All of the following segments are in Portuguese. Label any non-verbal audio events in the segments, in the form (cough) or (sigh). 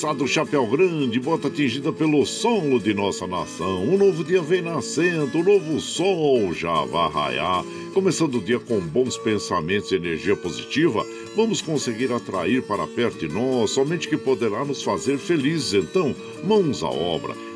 Alô, moçada do Chapéu Grande, bota atingida pelo solo de nossa nação. Um novo dia vem nascendo, um novo sol já vai raiar. Começando o dia com bons pensamentos e energia positiva, vamos conseguir atrair para perto de nós somente que poderá nos fazer felizes. Então, mãos à obra.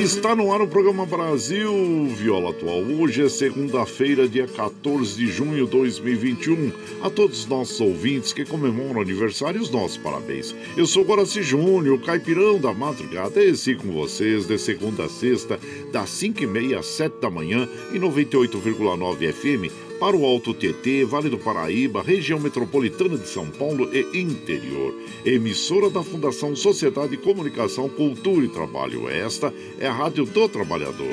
Está no ar o programa Brasil Viola Atual. Hoje é segunda-feira, dia 14 de junho de 2021. A todos os nossos ouvintes que comemoram aniversário, os nossos parabéns. Eu sou Guaraci Júnior, o caipirão da madrugada, esse com vocês de segunda a sexta, das 5h30 às 7 da manhã, em 98,9 FM para o Alto Tietê, Vale do Paraíba, região metropolitana de São Paulo e interior. Emissora da Fundação Sociedade, Comunicação, Cultura e Trabalho. Esta é a Rádio do Trabalhador.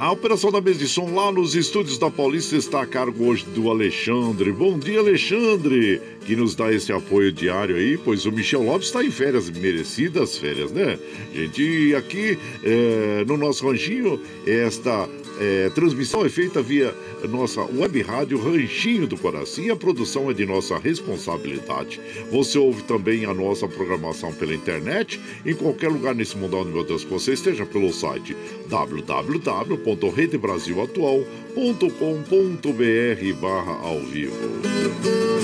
A operação da mesa de som lá nos estúdios da Paulista está a cargo hoje do Alexandre. Bom dia, Alexandre, que nos dá esse apoio diário aí, pois o Michel Lopes está em férias, merecidas férias, né? Gente, aqui é, no nosso ranchinho, esta é, transmissão é feita via nossa web rádio Ranchinho do Coração e a produção é de nossa responsabilidade. Você ouve também a nossa programação pela internet, em qualquer lugar nesse mundo onde, meu Deus, que você esteja pelo site www.redebrasilatual.com.br barra ao vivo.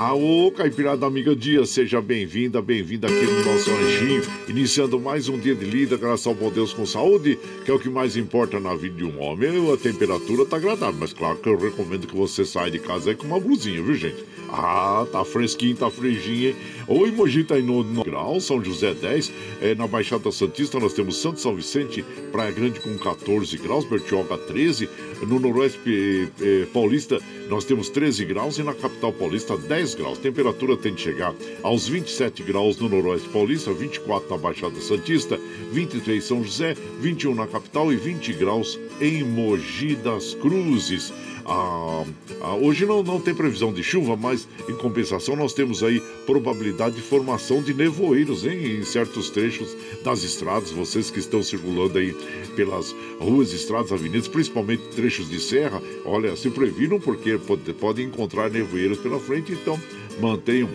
Aô, Caipirada Amiga Dia, seja bem-vinda, bem-vinda aqui no nosso anjinho, iniciando mais um dia de lida, graças ao bom Deus com saúde, que é o que mais importa na vida de um homem. A temperatura tá agradável, mas claro que eu recomendo que você saia de casa aí com uma blusinha, viu, gente? Ah, tá fresquinho, tá fresquinho, hein? O Emoji tá em 9 graus, São José 10, é, na Baixada Santista nós temos Santo São Vicente, Praia Grande com 14 graus, Bertioga 13, no Noroeste eh, Paulista nós temos 13 graus e na capital paulista 10 graus. Temperatura tem de chegar aos 27 graus no Noroeste Paulista, 24 na Baixada Santista, 23 em São José, 21 na capital e 20 graus em Mogi das Cruzes. A, a, hoje não, não tem previsão de chuva, mas em compensação nós temos aí probabilidade de formação de nevoeiros hein, em certos trechos das estradas. Vocês que estão circulando aí pelas ruas, estradas, avenidas, principalmente trechos de serra, olha, se previram porque podem pode encontrar nevoeiros pela frente, então mantenham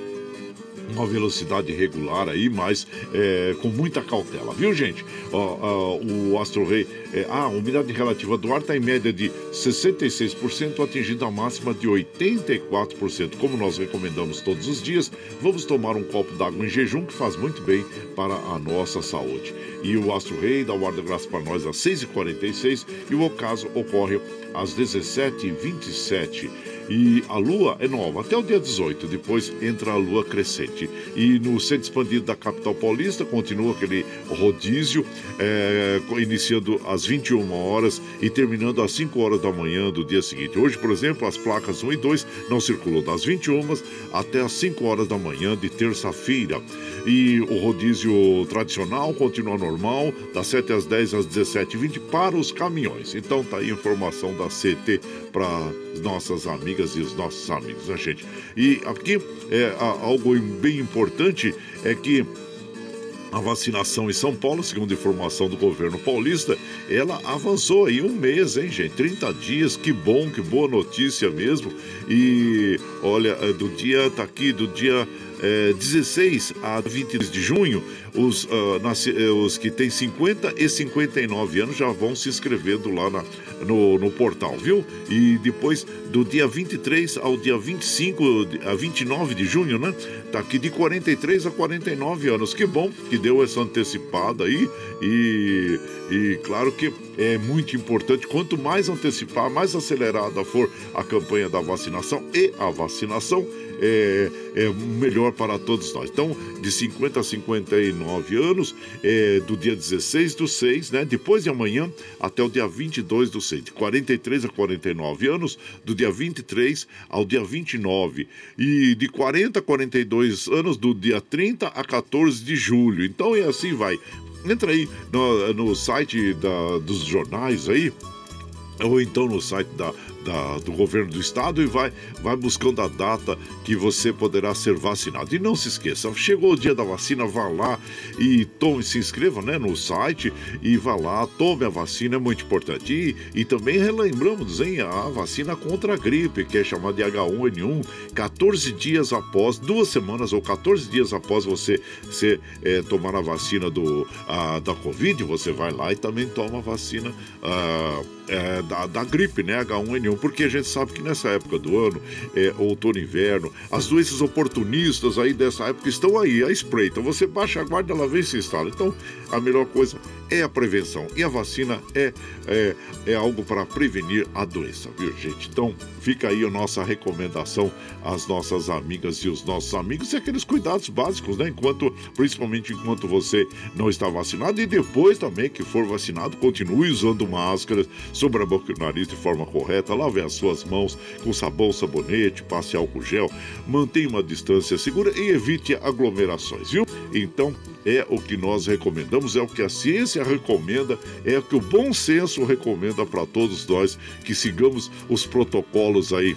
uma velocidade regular aí, mas é, com muita cautela, viu, gente? Ó, o Astro Rei, é, a umidade relativa do ar está em média de 66%, atingindo a máxima de 84%. Como nós recomendamos todos os dias, vamos tomar um copo d'água em jejum, que faz muito bem para a nossa saúde. E o Astro Rei dá o ar da graça para nós às 6h46 e o ocaso ocorre às 17h27. E a lua é nova até o dia 18, depois entra a lua crescente. E no centro expandido da capital paulista continua aquele rodízio, é, iniciando às 21 horas e terminando às 5 horas da manhã do dia seguinte. Hoje, por exemplo, as placas 1 e 2 não circulam das 21 até às 5 horas da manhã de terça-feira. E o rodízio tradicional continua normal, das 7 às 10 às 17h20 para os caminhões. Então tá aí a informação da CT para nossas amigas e os nossos amigos, né, gente? E aqui é algo bem importante é que a vacinação em São Paulo, segundo informação do governo paulista, ela avançou aí um mês, hein, gente? 30 dias, que bom, que boa notícia mesmo. E olha, é, do dia, tá aqui, do dia é, 16 a 22 de junho, os, uh, os que têm 50 e 59 anos já vão se inscrevendo lá na, no, no portal, viu? E depois, do dia 23 ao dia 25, a 29 de junho, né? Tá aqui de 43 a 49 anos. Que bom que deu essa antecipada aí. E, e claro que é muito importante. Quanto mais antecipar, mais acelerada for a campanha da vacinação e a vacinação, é, é melhor para todos nós. Então, de 50 a 59 anos, é, do dia 16 do 6, né? Depois de amanhã, até o dia 22 do 6. De 43 a 49 anos, do dia 23 ao dia 29. E de 40 a 42 anos, do dia 30 a 14 de julho. Então, é assim vai. Entra aí no, no site da, dos jornais aí, ou então no site da da, do governo do estado e vai, vai buscando a data que você poderá ser vacinado. E não se esqueça, chegou o dia da vacina, vá lá e tome, se inscreva né, no site e vá lá, tome a vacina, é muito importante. E, e também relembramos hein, a vacina contra a gripe, que é chamada de H1N1, 14 dias após, duas semanas ou 14 dias após você ser, é, tomar a vacina do, a, da Covid, você vai lá e também toma a vacina. A, é, da, da, gripe, né, H1N1, porque a gente sabe que nessa época do ano, é, outono e inverno, as doenças oportunistas aí dessa época estão aí, a spray. Então você baixa a guarda, ela vem e se instala. Então a melhor coisa é a prevenção e a vacina é, é, é algo para prevenir a doença, viu, gente? Então fica aí a nossa recomendação às nossas amigas e os nossos amigos e aqueles cuidados básicos, né? Enquanto, principalmente enquanto você não está vacinado e depois também que for vacinado, continue usando máscaras sobre a boca e o nariz de forma correta, lave as suas mãos com sabão, sabonete, passe álcool gel, mantenha uma distância segura e evite aglomerações, viu? Então, é o que nós recomendamos, é o que a ciência recomenda, é o que o bom senso recomenda para todos nós que sigamos os protocolos aí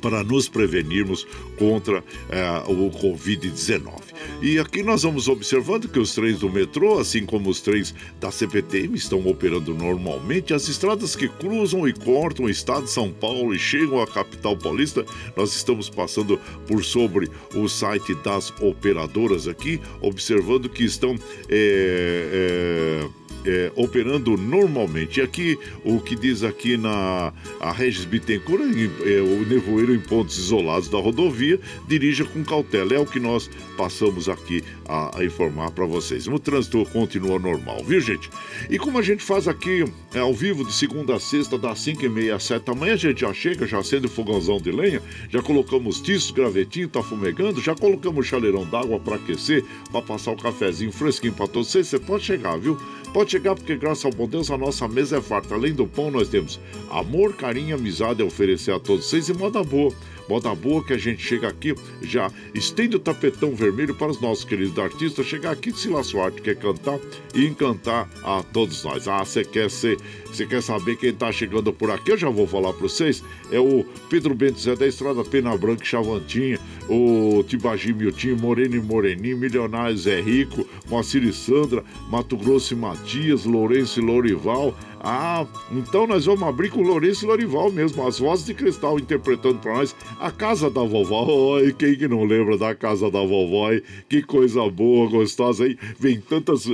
para nos prevenirmos contra é, o Covid-19. E aqui nós vamos observando que os trens do metrô, assim como os trens da CPTM, estão operando normalmente. As estradas que cruzam e cortam o estado de São Paulo e chegam à capital paulista, nós estamos passando por sobre o site das operadoras aqui, observando que estão. É, é é, operando normalmente. E aqui, o que diz aqui na a Regis Bittencourt, é, o nevoeiro em pontos isolados da rodovia, dirija com cautela. É o que nós passamos aqui a, a informar para vocês. O trânsito continua normal, viu, gente? E como a gente faz aqui é, ao vivo de segunda a sexta, das 5 e meia às 7 da manhã, a gente já chega, já acende o fogãozão de lenha, já colocamos tiço, gravetinho, tá fumegando, já colocamos chaleirão d'água para aquecer, para passar o cafezinho fresquinho para todos vocês. Você pode chegar, viu? Pode chegar, porque graças ao bom Deus a nossa mesa é farta. Além do pão, nós temos amor, carinho, amizade a oferecer a todos vocês e moda boa. Moda boa que a gente chega aqui, já estende o tapetão vermelho para os nossos queridos artistas chegar aqui de Silas Arte, quer cantar e encantar a todos nós. Ah, você quer ser, você quer saber quem está chegando por aqui? Eu já vou falar para vocês. É o Pedro Bento Zé da Estrada Pena Branca Chavantinha, o Tibagi Miltinho, Moreno e Moreninho, Milionário Zé Rico, Moacir e Sandra, Mato Grosso e Matias, Lourenço e Lorival, ah, então nós vamos abrir com o Lourenço e Lorival mesmo, as vozes de cristal interpretando para nós a casa da vovó. Oi, quem que não lembra da casa da vovó? Que coisa boa, gostosa aí. Vem tantas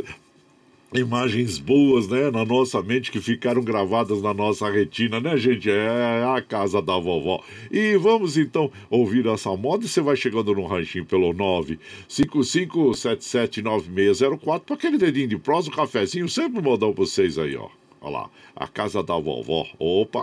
imagens boas, né, na nossa mente que ficaram gravadas na nossa retina, né, gente? É a casa da vovó. E vamos então ouvir essa moda. Você vai chegando no ranchinho pelo 955779604 para aquele dedinho de prosa, um cafezinho, sempre modão para vocês aí, ó. Olha lá, a casa da vovó. Opa!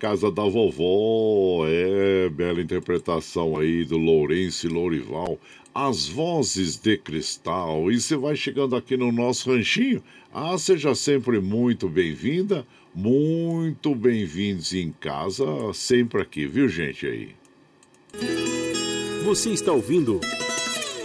Casa da vovó. É, bela interpretação aí do Lourenço e Lourival. As vozes de cristal. E você vai chegando aqui no nosso ranchinho. Ah, seja sempre muito bem-vinda, muito bem-vindos em casa, sempre aqui, viu, gente aí? Você está ouvindo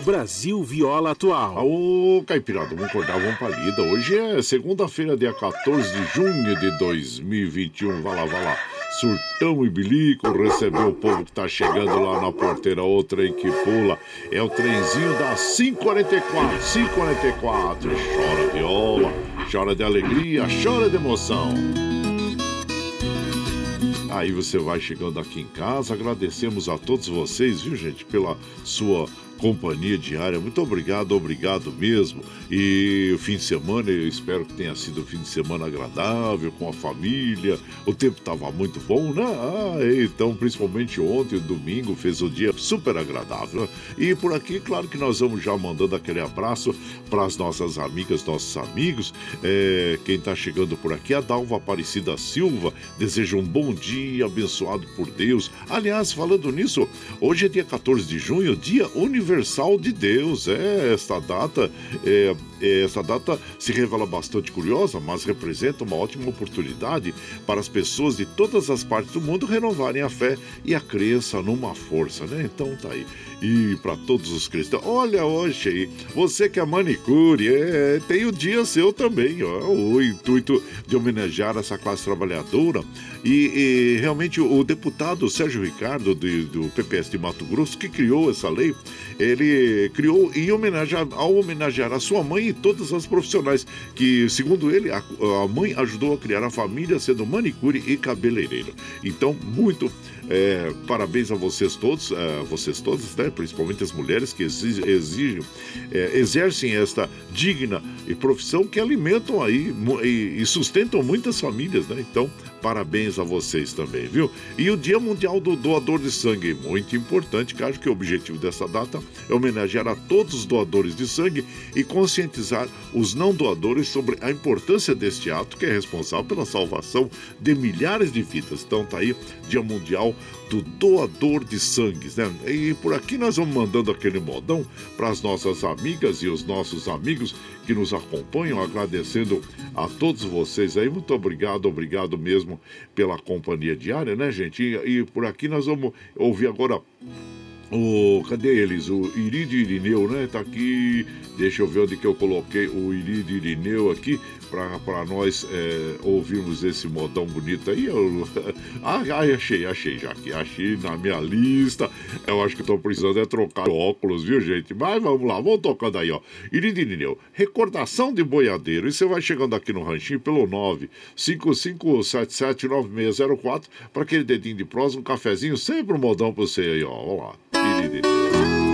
Brasil Viola Atual. Ô, Caipirada, vamos acordar, vamos pra lida. Hoje é segunda-feira, dia 14 de junho de 2021. Vai lá, vai lá surtão e bilico, recebeu o povo que tá chegando lá na porteira, outra aí que pula. É o trenzinho da 544, 544. Chora viola, chora de alegria, chora de emoção. Aí você vai chegando aqui em casa. Agradecemos a todos vocês, viu, gente, pela sua companhia diária. Muito obrigado, obrigado mesmo. E o fim de semana, eu espero que tenha sido um fim de semana agradável, com a família. O tempo estava muito bom, né? Ah, então, principalmente ontem, domingo, fez o dia super agradável. E por aqui, claro que nós vamos já mandando aquele abraço para as nossas amigas, nossos amigos. É, quem está chegando por aqui, a Dalva Aparecida Silva, deseja um bom dia, abençoado por Deus. Aliás, falando nisso, hoje é dia 14 de junho, dia universal de Deus. É, esta data é, é, essa data se revela bastante curiosa, mas representa uma ótima oportunidade para as pessoas de todas as partes do mundo renovarem a fé e a crença numa força, né? Então tá aí. E para todos os cristãos, olha hoje aí, você que é manicure, é, tem o dia seu também, ó, o intuito de homenagear essa classe trabalhadora. E, e realmente o deputado Sérgio Ricardo, do, do PPS de Mato Grosso, que criou essa lei, ele criou em homenagem ao homenagear a sua mãe e todas as profissionais que, segundo ele, a, a mãe ajudou a criar a família sendo manicure e cabeleireiro. Então, muito é, parabéns a vocês todos, a vocês todas, né? principalmente as mulheres que exigem, é, exercem esta digna profissão que alimentam aí e, e sustentam muitas famílias, né? Então, parabéns a vocês também, viu? E o Dia Mundial do Doador de Sangue, muito importante, acho que o objetivo dessa data é homenagear a todos os doadores de sangue e conscientizar os não doadores sobre a importância deste ato que é responsável pela salvação de milhares de vidas. Então tá aí, Dia Mundial do doador de sangue, né? E por aqui nós vamos mandando aquele modão para as nossas amigas e os nossos amigos que nos acompanham, agradecendo a todos vocês aí. Muito obrigado, obrigado mesmo pela companhia diária, né, gente? E, e por aqui nós vamos ouvir agora o, cadê eles? O Irídio Irineu, né? Tá aqui. Deixa eu ver onde que eu coloquei o Irídio Irineu aqui para nós é, ouvirmos esse modão bonito aí. Eu, (laughs) ah, achei, achei já aqui. Achei na minha lista. Eu acho que estou precisando é trocar óculos, viu, gente? Mas vamos lá, vamos tocando aí, ó. Irineu, recordação de boiadeiro. E você vai chegando aqui no ranchinho pelo 955779604 para aquele dedinho de prosa, um cafezinho, sempre um modão para você aí, ó. Vamos lá. Boiada,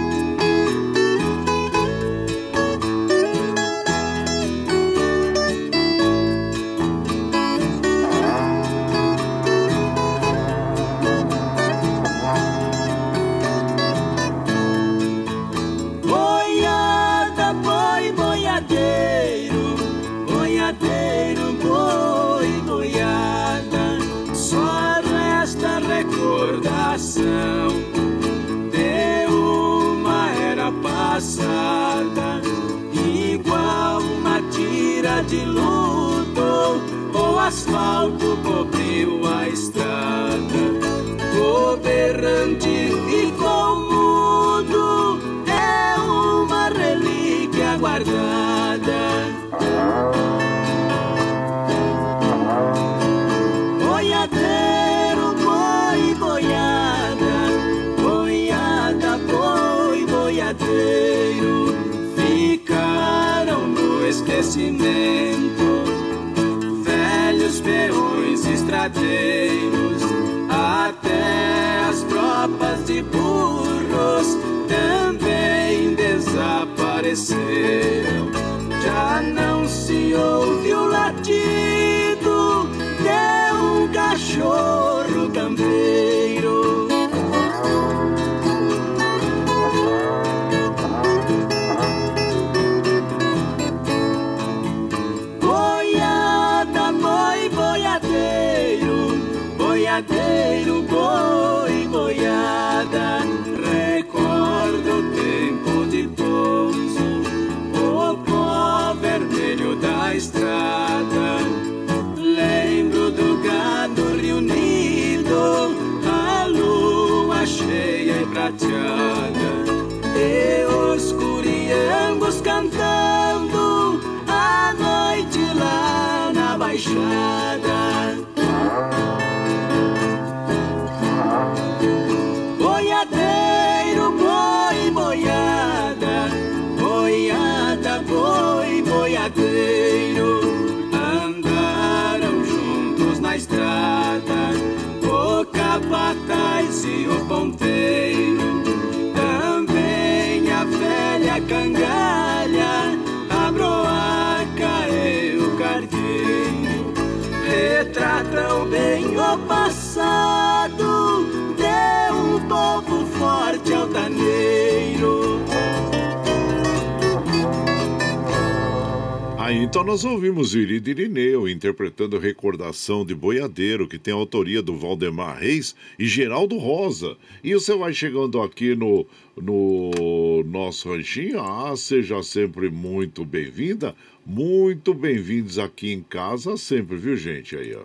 então nós ouvimos Irido Irineu interpretando Recordação de Boiadeiro, que tem a autoria do Valdemar Reis e Geraldo Rosa. E você vai chegando aqui no, no nosso ranchinho. Ah, seja sempre muito bem-vinda, muito bem-vindos aqui em casa sempre, viu gente? Aí, ó.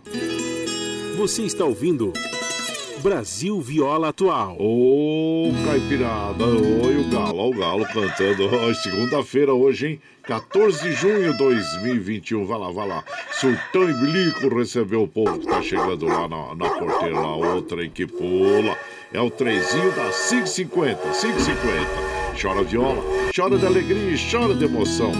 Você está ouvindo Brasil Viola Atual. Ô, Caipirada, oi o Galo, ó, o Galo cantando. Segunda-feira hoje, hein? 14 de junho de 2021. Vai lá, vai lá. Sultão e recebeu o povo que tá chegando lá na, na porteira, lá, outra que pula. É o trezinho da 550, 550. Chora viola, chora de alegria e chora de emoção.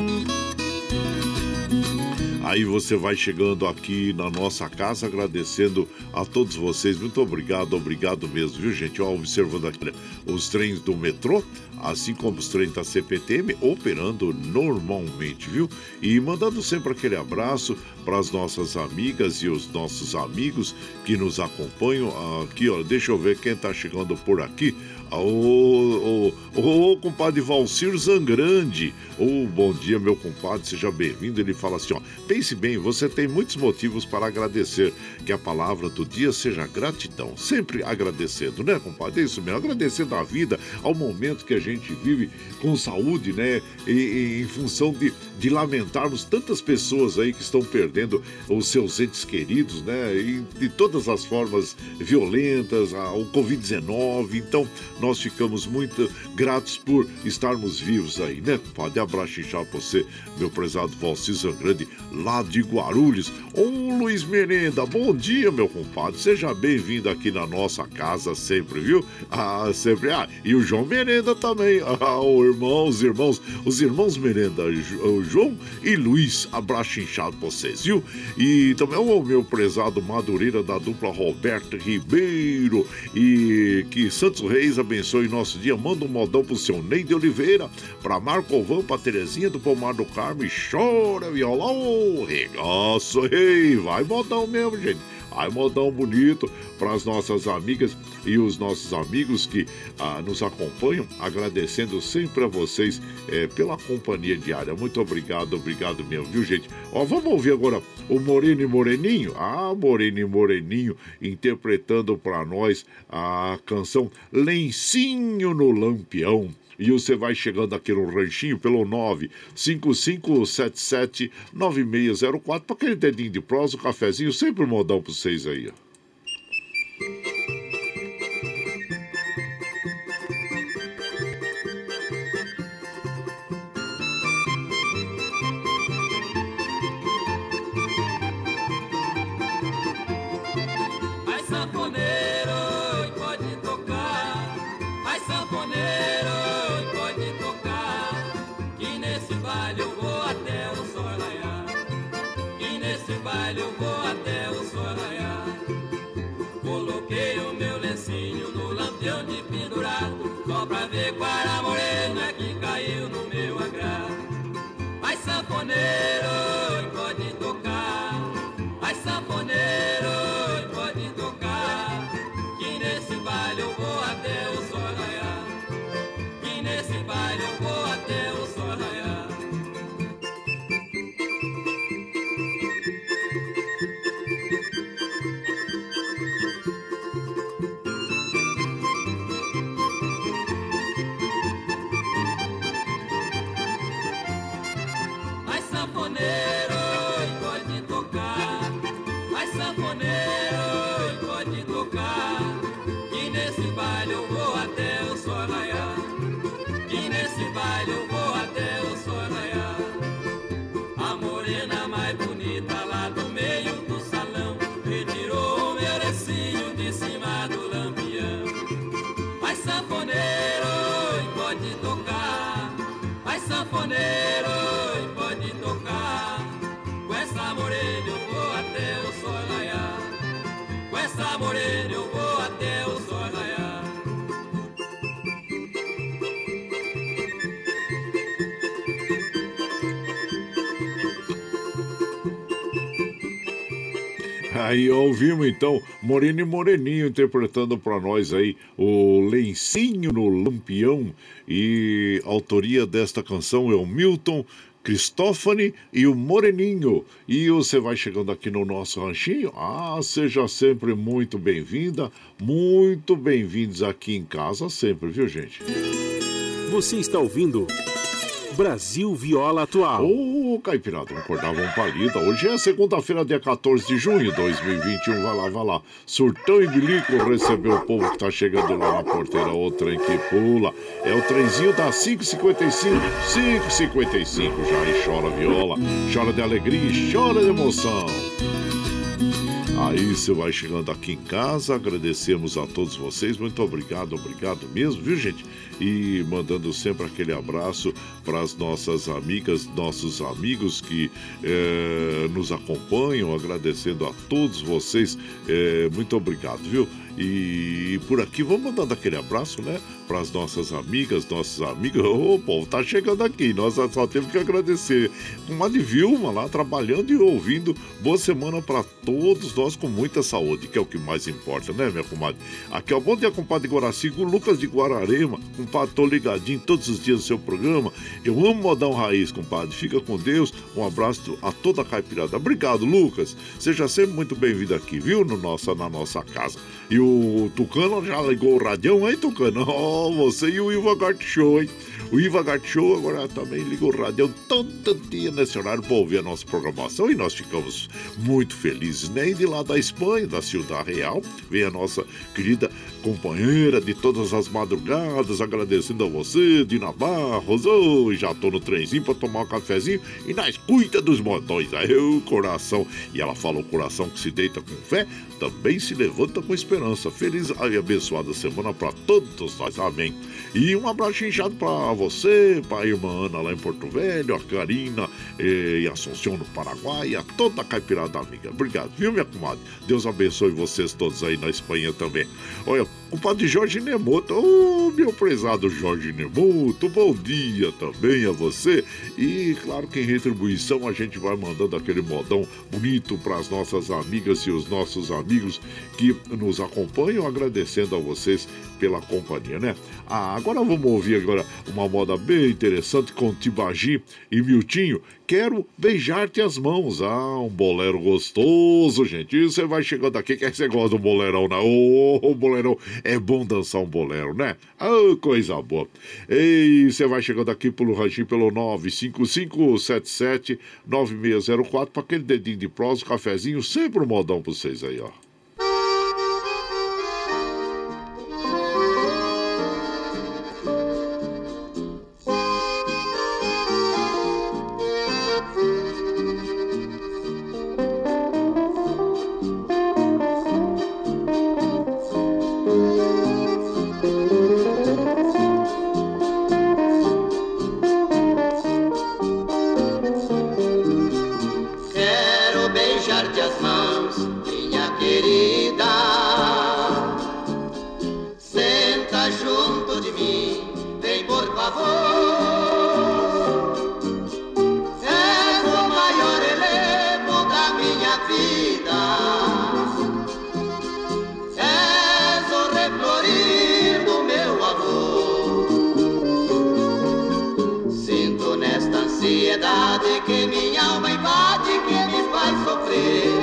Aí você vai chegando aqui na nossa casa, agradecendo a todos vocês. Muito obrigado, obrigado mesmo, viu, gente? Ó, observando aqui os trens do metrô, assim como os trens da CPTM, operando normalmente, viu? E mandando sempre aquele abraço para as nossas amigas e os nossos amigos que nos acompanham. Aqui, ó, deixa eu ver quem tá chegando por aqui. Ô, ô, ô, compadre Valcir Zangrande. Ô, bom dia, meu compadre, seja bem-vindo. Ele fala assim: ó, pense bem, você tem muitos motivos para agradecer. Que a palavra do dia seja gratidão. Sempre agradecendo, né, compadre? É isso mesmo, agradecendo a vida, ao momento que a gente vive com saúde, né? E, e em função de, de lamentarmos tantas pessoas aí que estão perdendo os seus entes queridos, né? E de todas as formas violentas, a, o Covid-19. Então, nós ficamos muito gratos por estarmos vivos aí, né, compadre? Abraço inchado pra você, meu prezado Valci Zangrande, lá de Guarulhos. Ô, Luiz Merenda, bom dia, meu compadre. Seja bem-vindo aqui na nossa casa sempre, viu? Ah, sempre. Ah, e o João Merenda também. (laughs) Ah, o irmão, os irmãos, os irmãos Merenda, o João e Luiz. Abraço inchado pra vocês, viu? E também o meu prezado Madureira da dupla Roberto Ribeiro. E que Santos Reis abençoe nosso dia. Manda um modão pro seu Neide Oliveira, pra Marco pra Terezinha do Pomar do Carmo. E chora, viola, ô, regaço, ei, vai modão mesmo, gente. Ai, modão bonito para as nossas amigas e os nossos amigos que ah, nos acompanham, agradecendo sempre a vocês eh, pela companhia diária. Muito obrigado, obrigado mesmo, viu, gente? Ó, vamos ouvir agora o Moreno e Moreninho. Ah, Moreno e Moreninho interpretando para nós a canção Lencinho no Lampião. E você vai chegando aqui no ranchinho pelo 955779604 para aquele dedinho de prosa, um cafezinho, sempre um modão para vocês aí. ó. Coloquei o meu lencinho no lampião de pendurado. Só pra ver qual a morena que caiu no meu agrado. Ai sanfoneiro, pode tocar. Ai sanfoneiro, pode tocar. Que nesse baile eu vou até o sol raiar. Que nesse baile eu vou até morena eu vou até o sol. Aí ouvimos então Moreno e Moreninho interpretando para nós aí o Lencinho no Lampião e autoria desta canção é o Milton Cristófane e o Moreninho. E você vai chegando aqui no nosso ranchinho? Ah, seja sempre muito bem-vinda, muito bem-vindos aqui em casa sempre, viu, gente? Você está ouvindo Brasil Viola Atual. Ô, oh, Caipirada, acordava um palida. Hoje é segunda-feira, dia 14 de junho de 2021. Vai lá, vai lá. Surtão e Bilico recebeu o povo que tá chegando lá na porteira. O trem que pula. É o trenzinho da 555. 555 já. E chora viola, chora de alegria e chora de emoção. Aí você vai chegando aqui em casa, agradecemos a todos vocês, muito obrigado, obrigado mesmo, viu gente? E mandando sempre aquele abraço para as nossas amigas, nossos amigos que é, nos acompanham, agradecendo a todos vocês, é, muito obrigado, viu? E por aqui vamos mandando aquele abraço, né? Para as nossas amigas, nossos amigos. Ô, povo, tá chegando aqui. Nós só temos que agradecer. Uma de Vilma lá trabalhando e ouvindo. Boa semana para todos nós com muita saúde, que é o que mais importa, né, minha comadre? Aqui é o bom dia, compadre Guaracigo, Lucas de Guararema. Compadre, tô ligadinho todos os dias no seu programa. Eu amo modão raiz, compadre. Fica com Deus. Um abraço a toda a caipirada. Obrigado, Lucas. Seja sempre muito bem-vindo aqui, viu? No nossa, na nossa casa. E o Tucano já ligou o radião, hein, Tucano? Oh, você e o Iva Gart Show, hein? O Iva Gart Show agora também ligou o radião todo dia nesse horário para ouvir a nossa programação e nós ficamos muito felizes? E de lá da Espanha, da Ciudad Real, vem a nossa querida companheira de todas as madrugadas, agradecendo a você, Dina Barros. Oh, já tô no trenzinho para tomar um cafezinho e na escuta dos modões. Aí o coração, e ela fala: o coração que se deita com fé também se levanta com esperança. Feliz e abençoada semana para todos nós. Amém. E um abraço inchado para você, para a irmã Ana lá em Porto Velho, a Karina eh, e Assunção no Paraguai, a toda a caipirada amiga. Obrigado, viu, minha comadre? Deus abençoe vocês todos aí na Espanha também. Olha, o padre Jorge Nemoto, oh, meu prezado Jorge Nemoto, bom dia também a você. E claro que em retribuição a gente vai mandando aquele modão bonito para as nossas amigas e os nossos amigos que nos acompanham, agradecendo a vocês pela companhia, né? Ah, agora vamos ouvir agora uma moda bem interessante com Tibagi e Miltinho. Quero beijar-te as mãos. Ah, um bolero gostoso, gente. E você vai chegando aqui, que você gosta do bolerão, né? Ô, oh, bolerão. É bom dançar um bolero, né? Ah, oh, coisa boa. E você vai chegando aqui pelo ranchinho pelo 955779604 para aquele dedinho de prosa, cafezinho, sempre um modão pra vocês aí, ó. ansiedade que minha alma invade, que me faz sofrer.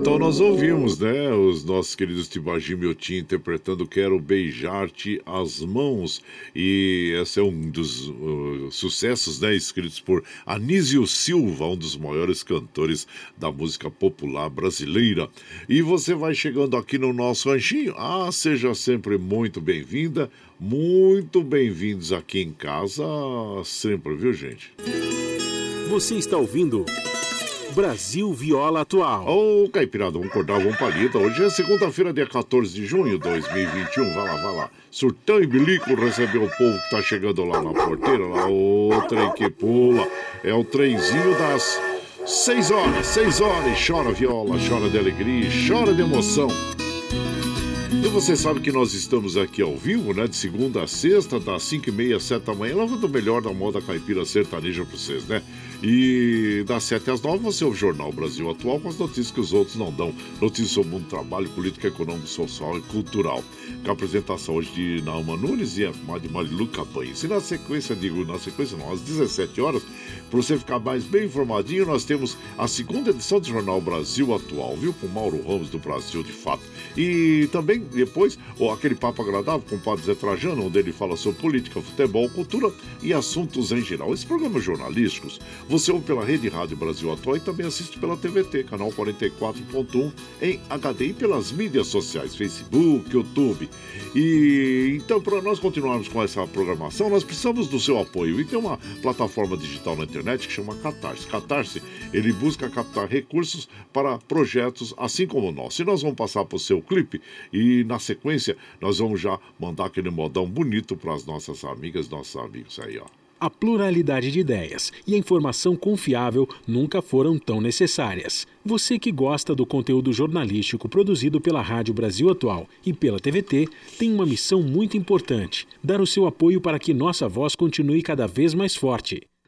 Então nós ouvimos, né? Os nossos queridos Tibagi Miotim interpretando Quero Beijar-te as Mãos. E esse é um dos uh, sucessos, né? Escritos por Anísio Silva, um dos maiores cantores da música popular brasileira. E você vai chegando aqui no nosso ranchinho. Ah, seja sempre muito bem-vinda, muito bem-vindos aqui em casa, sempre, viu, gente? Você está ouvindo. Brasil Viola Atual. Ô, oh, Caipirada, vamos acordar, vamos palida. Hoje é segunda-feira, dia 14 de junho de 2021. Vai lá, vai lá. Surtão e Bilico recebeu o povo que tá chegando lá na porteira. Lá, o trem que pula. É o trenzinho das seis horas, seis horas. Chora viola, chora de alegria, chora de emoção. E você sabe que nós estamos aqui ao vivo, né? De segunda a sexta, das 5 e meia, 7 da manhã, lavando o melhor da moda caipira sertaneja pra vocês, né? E das 7 às 9 você ouve o Jornal Brasil Atual com as notícias que os outros não dão. Notícias sobre o mundo do trabalho, política, econômico, social e cultural. Com a apresentação hoje de Nauma Nunes e a de Marilu Capanhas. E na sequência, digo, na sequência não, às 17 horas, para você ficar mais bem informadinho, nós temos a segunda edição do Jornal Brasil Atual, viu? Com Mauro Ramos do Brasil de Fato. E também depois, aquele papo agradável com o Padre Zé Trajano, onde ele fala sobre política, futebol, cultura e assuntos em geral. Esses programas jornalísticos você ouve pela Rede Rádio Brasil Atual e também assiste pela TVT, canal 44.1 em HD e pelas mídias sociais, Facebook, YouTube. E então, para nós continuarmos com essa programação, nós precisamos do seu apoio. E tem uma plataforma digital na internet que chama Catarse. Catarse, ele busca captar recursos para projetos assim como o nosso. E nós vamos passar para o seu clipe e na sequência nós vamos já mandar aquele modão bonito para as nossas amigas, nossos amigos aí, ó. A pluralidade de ideias e a informação confiável nunca foram tão necessárias. Você que gosta do conteúdo jornalístico produzido pela Rádio Brasil Atual e pela TVT tem uma missão muito importante: dar o seu apoio para que nossa voz continue cada vez mais forte.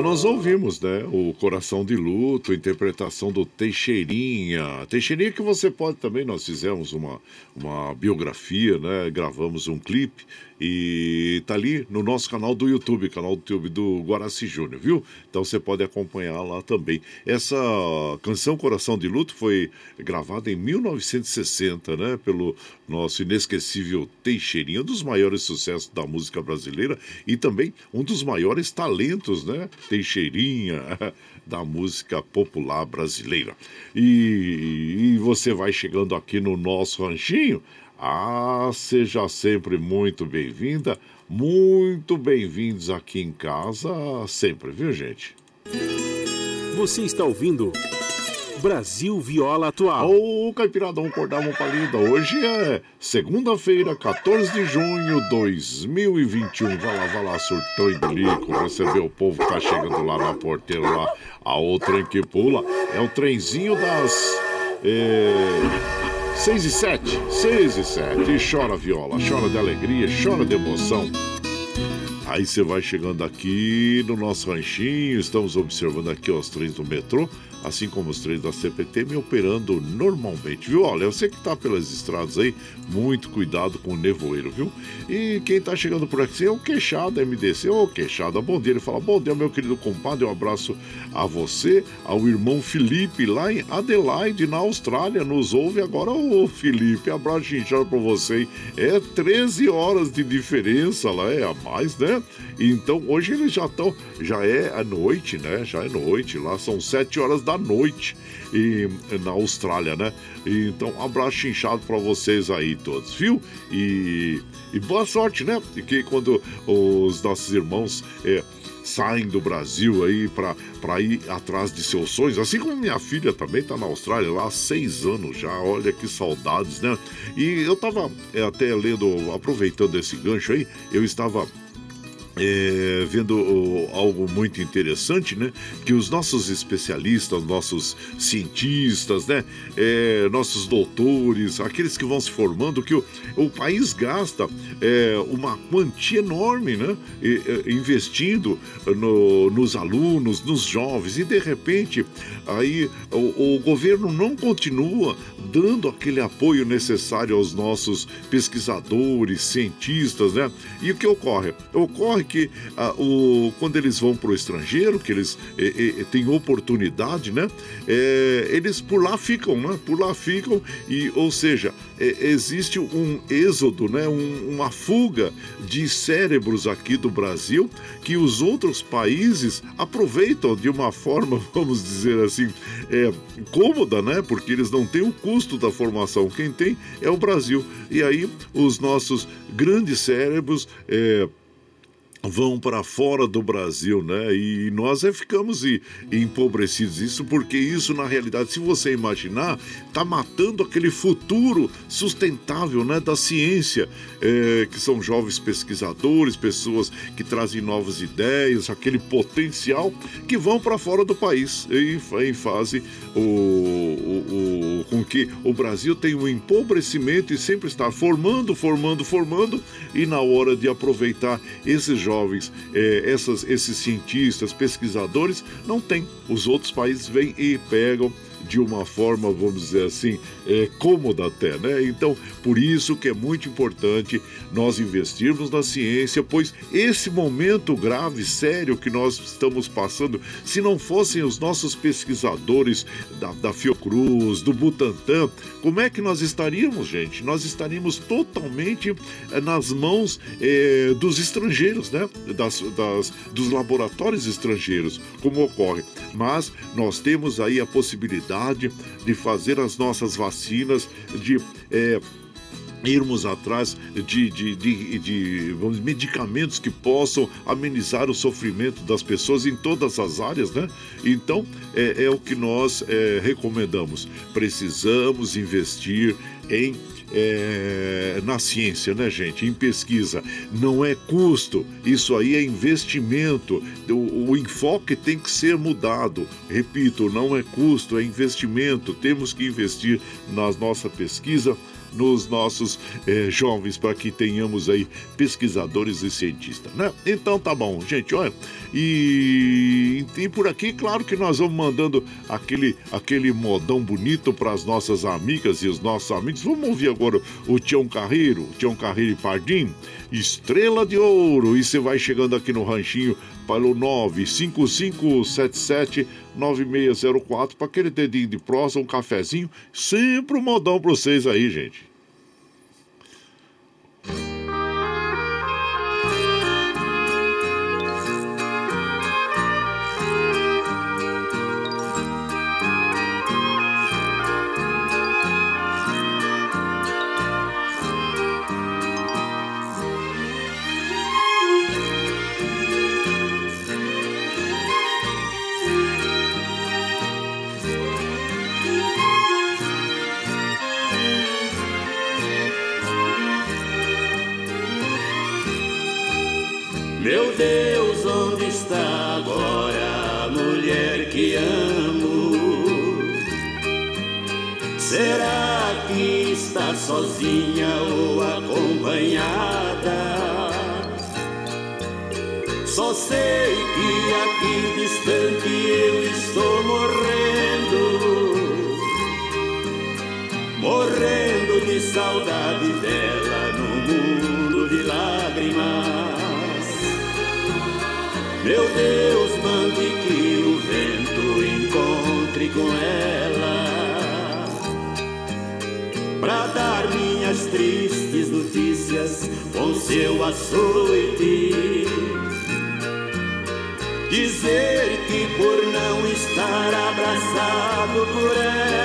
Então nós ouvimos, né? O Coração de Luto, interpretação do Teixeirinha. Teixeirinha que você pode também, nós fizemos uma, uma biografia, né? Gravamos um clipe e tá ali no nosso canal do YouTube, canal do YouTube do Guaraci Júnior, viu? Então você pode acompanhar lá também. Essa canção Coração de Luto foi gravada em 1960, né? Pelo nosso inesquecível Teixeirinha, um dos maiores sucessos da música brasileira e também um dos maiores talentos, né? Teixeirinha. (laughs) Da música popular brasileira. E, e você vai chegando aqui no nosso ranchinho. Ah, seja sempre muito bem-vinda, muito bem-vindos aqui em casa, sempre, viu, gente? Você está ouvindo Brasil Viola Atual. Ô, Caipirada, vamos acordar uma palida. Hoje é segunda-feira, 14 de junho de 2021. Vai lá, vai lá, surtou e bilico. Receber o povo que tá chegando lá na porteira, lá. A outra que pula é o trenzinho das. É... 6 e 7, 6 e 7. E chora viola, chora de alegria, chora de emoção. Aí você vai chegando aqui no nosso ranchinho, estamos observando aqui os trens do metrô, assim como os trens da CPT, me operando normalmente, viu? Olha, você que está pelas estradas aí, muito cuidado com o nevoeiro, viu? E quem está chegando por aqui é o Queixada MDC. Ô, Queixada, bom dia. Ele fala, bom dia, meu querido compadre, um abraço a você, ao irmão Felipe, lá em Adelaide, na Austrália, nos ouve agora, ô Felipe, abraço inchado para você? É 13 horas de diferença lá, é a mais, né? Então, hoje eles já estão, já é a noite, né? Já é noite, lá são 7 horas da noite e, na Austrália, né? E, então, um abraço inchado para vocês aí todos, viu? E, e boa sorte, né? Porque quando os nossos irmãos é, saem do Brasil aí para ir atrás de seus sonhos, assim como minha filha também está na Austrália lá há seis anos já, olha que saudades, né? E eu estava é, até lendo, aproveitando esse gancho aí, eu estava é, vendo algo muito interessante, né? Que os nossos especialistas, nossos cientistas, né? É, nossos doutores, aqueles que vão se formando, que o, o país gasta é, uma quantia enorme, né? E, e, investindo no, nos alunos, nos jovens, e de repente aí o, o governo não continua dando aquele apoio necessário aos nossos pesquisadores, cientistas, né? E o que ocorre? Ocorre que ah, o, quando eles vão para o estrangeiro, que eles têm oportunidade, né? Eh, eles por lá ficam, né? Por lá ficam e, ou seja, eh, existe um êxodo, né? Um- uma fuga de cérebros aqui do Brasil que os outros países aproveitam de uma forma, (laughs) vamos dizer assim, é, cômoda, né? Porque eles não têm o custo da formação. Quem tem é o Brasil. E aí os nossos grandes cérebros é, vão para fora do Brasil, né? E nós é, ficamos e, empobrecidos. Isso porque isso, na realidade, se você imaginar, tá matando aquele futuro sustentável, né? Da ciência, é, que são jovens pesquisadores, pessoas que trazem novas ideias, aquele potencial que vão para fora do país em fase o, o, o- com que o Brasil tem um empobrecimento e sempre está formando, formando, formando e na hora de aproveitar esses jovens, eh, essas, esses cientistas, pesquisadores, não tem. Os outros países vêm e pegam de uma forma, vamos dizer assim, é, cômoda até, né? Então, por isso que é muito importante nós investirmos na ciência, pois esse momento grave, sério que nós estamos passando, se não fossem os nossos pesquisadores da, da Fiocruz, do Butantan, como é que nós estaríamos, gente? Nós estaríamos totalmente eh, nas mãos eh, dos estrangeiros, né? Das, das- dos laboratórios estrangeiros, como ocorre. Mas nós temos aí a possibilidade de fazer as nossas vacinas, de eh, irmos atrás de, de, de, de vamos, medicamentos que possam amenizar o sofrimento das pessoas em todas as áreas, né? Então, é, é o que nós é, recomendamos. Precisamos investir em é, na ciência, né, gente? Em pesquisa. Não é custo, isso aí é investimento. O, o, enfoque tem que ser mudado. Repito, não é custo, é investimento. Temos que investir na nossa pesquisa nos nossos eh, jovens para que tenhamos aí pesquisadores e cientistas, né? Então tá bom, gente, olha. E, e por aqui, claro que nós vamos mandando aquele, aquele modão bonito para as nossas amigas e os nossos amigos. Vamos ouvir agora o Tião Carreiro, Tião Carreiro e Pardim, Estrela de Ouro. E você vai chegando aqui no ranchinho pelo 95577 9604 para aquele dedinho de prosa, um cafezinho. Sempre um modão para vocês aí, gente. Sozinha ou acompanhada? Só sei que aqui distante eu estou morrendo, morrendo de saudade dela no mundo de lágrimas. Meu Deus, mande que o vento encontre com ela Pra dar minhas tristes notícias com seu açoite. Dizer que por não estar abraçado por ela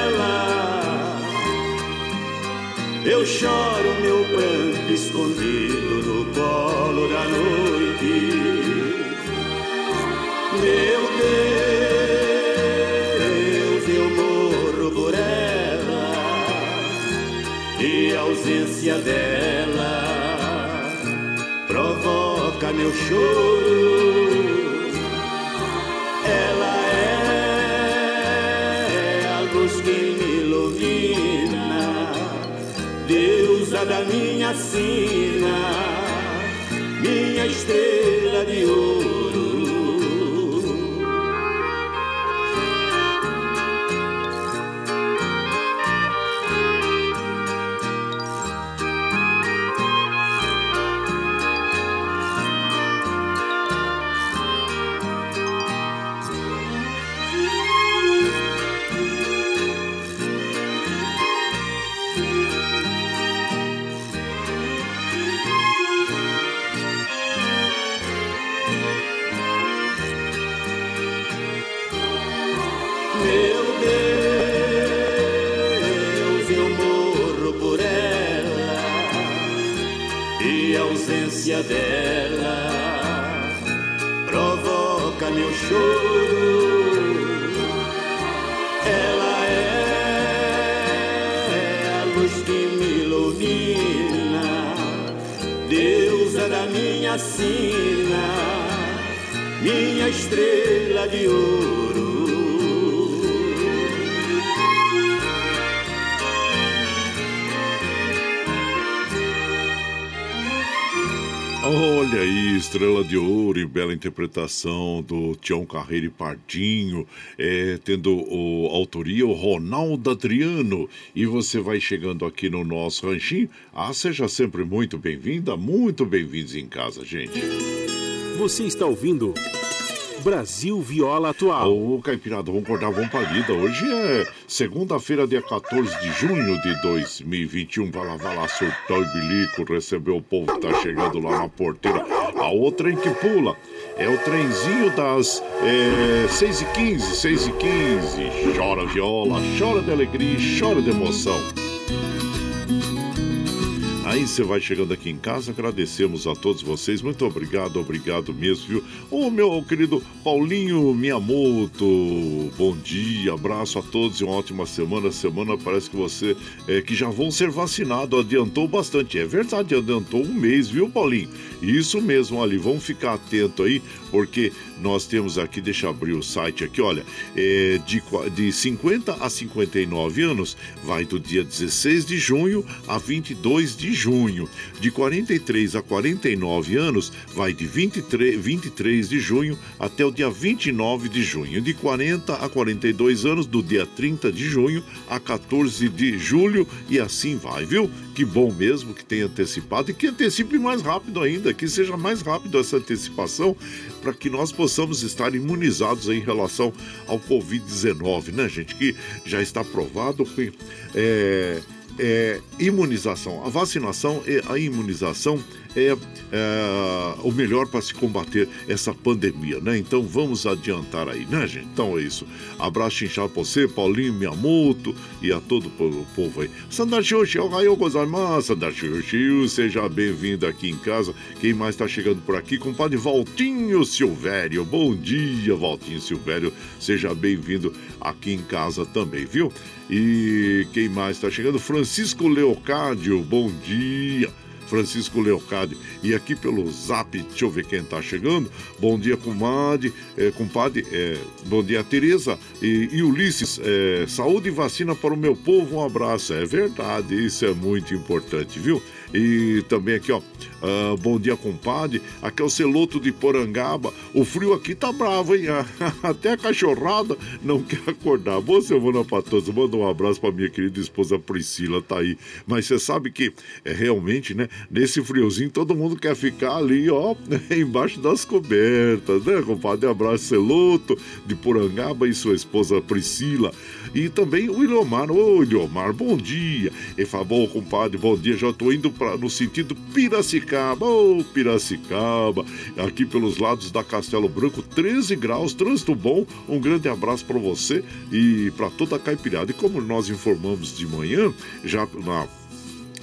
Eu choro meu pranto escondido no colo da noite. Meu Deus, ausência dela provoca meu choro. Ela é a luz que me ilumina, deusa da minha sina, minha estrela de ouro. Da minha sina, minha estrela de ouro. Olha aí, Estrela de Ouro e bela interpretação do Tião Carreiro e Pardinho, é, tendo o, autoria o Ronaldo Adriano. E você vai chegando aqui no nosso ranchinho. Ah, seja sempre muito bem-vinda, muito bem-vindos em casa, gente. Você está ouvindo Brasil Viola Atual. Ô, Caipirada, vamos acordar, vamos pra lida. Hoje é segunda-feira, dia 14 de junho de 2021. Vai lá, vai lá, surtar e bilico, receber o povo que tá chegando lá na porteira. A outra em que pula. É o trenzinho das é, 6 e 15 6 e 15 Chora viola, chora de alegria, chora de emoção. Aí você vai chegando aqui em casa, agradecemos a todos vocês. Muito obrigado, obrigado mesmo, viu? Ô, meu querido Paulinho Miyamoto, bom dia, abraço a todos e uma ótima semana. Semana parece que você, é, que já vão ser vacinados, adiantou bastante. É verdade, adiantou um mês, viu, Paulinho? Isso mesmo, ali, vamos ficar atento aí, porque nós temos aqui, deixa eu abrir o site aqui, olha, é, de, de 50 a 59 anos, vai do dia 16 de junho a 22 de junho. De 43 a 49 anos, vai de 23, 23 de junho até o dia 29 de junho. De 40 a 42 anos, do dia 30 de junho a 14 de julho, e assim vai, viu? Que bom mesmo que tenha antecipado e que antecipe mais rápido ainda, que seja mais rápido essa antecipação, para que nós possamos estar imunizados em relação ao Covid-19, né, gente? Que já está provado que é, é, imunização, a vacinação e a imunização é, é o melhor para se combater essa pandemia, né? Então vamos adiantar aí, né, gente? Então é isso. Abraço inchado pra você, Paulinho Miyamoto e a todo o povo aí. Sandarshoshi, Ohayou gozaimasu, Sandarshoshi, seja bem-vindo aqui em casa. Quem mais tá chegando por aqui? Compadre Valtinho Silvério. Bom dia, Valtinho Silvério. Seja bem-vindo aqui em casa também, viu? E quem mais tá chegando? Francisco Leocádio, bom dia. Francisco Leocádio. E aqui pelo zap, deixa eu ver quem tá chegando. Bom dia, comadre, é, compadre. É, bom dia, Tereza e, e Ulisses. É, saúde e vacina para o meu povo, um abraço. É verdade, isso é muito importante, viu? E também aqui, ó. Uh, bom dia, compadre. Aqui é o Celoto de Porangaba. O frio aqui tá bravo, hein? (laughs) Até a cachorrada não quer acordar. Boa semana pra todos. Manda um abraço pra minha querida esposa Priscila, tá aí. Mas você sabe que é realmente, né? Nesse friozinho, todo mundo quer ficar ali, ó, (laughs) embaixo das cobertas, né, compadre? Um abraço, Celoto de Porangaba e sua esposa Priscila. E também o Ilomar. Ô, Ilomar, bom dia. E bom, compadre, bom dia. Já tô indo pra, no sentido Piracicaba. Ô, Piracicaba. Aqui pelos lados da Castelo Branco, 13 graus, trânsito bom. Um grande abraço para você e para toda a caipirada. E como nós informamos de manhã, já na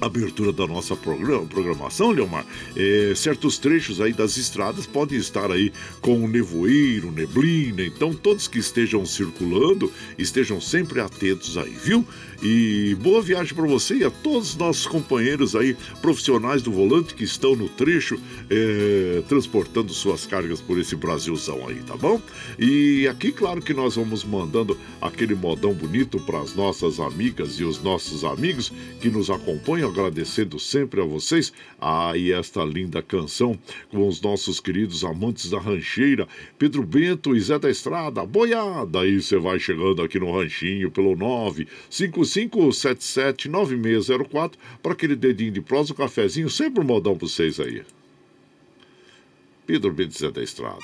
abertura da nossa programa, programação, Leomar, é, certos trechos aí das estradas podem estar aí com nevoeiro, neblina, então todos que estejam circulando estejam sempre atentos aí, viu? E boa viagem para você e a todos os nossos companheiros aí, profissionais do volante que estão no trecho, é, transportando suas cargas por esse Brasilzão aí, tá bom? E aqui, claro que nós vamos mandando aquele modão bonito para as nossas amigas e os nossos amigos que nos acompanham, agradecendo sempre a vocês. Ah, e esta linda canção com os nossos queridos amantes da rancheira, Pedro Bento e Zé da Estrada, boiada. Aí você vai chegando aqui no ranchinho pelo 955 3577-9604 para aquele dedinho de prosa, um cafezinho, sempre um modão para vocês aí. Pedro Bento Zé da Estrada.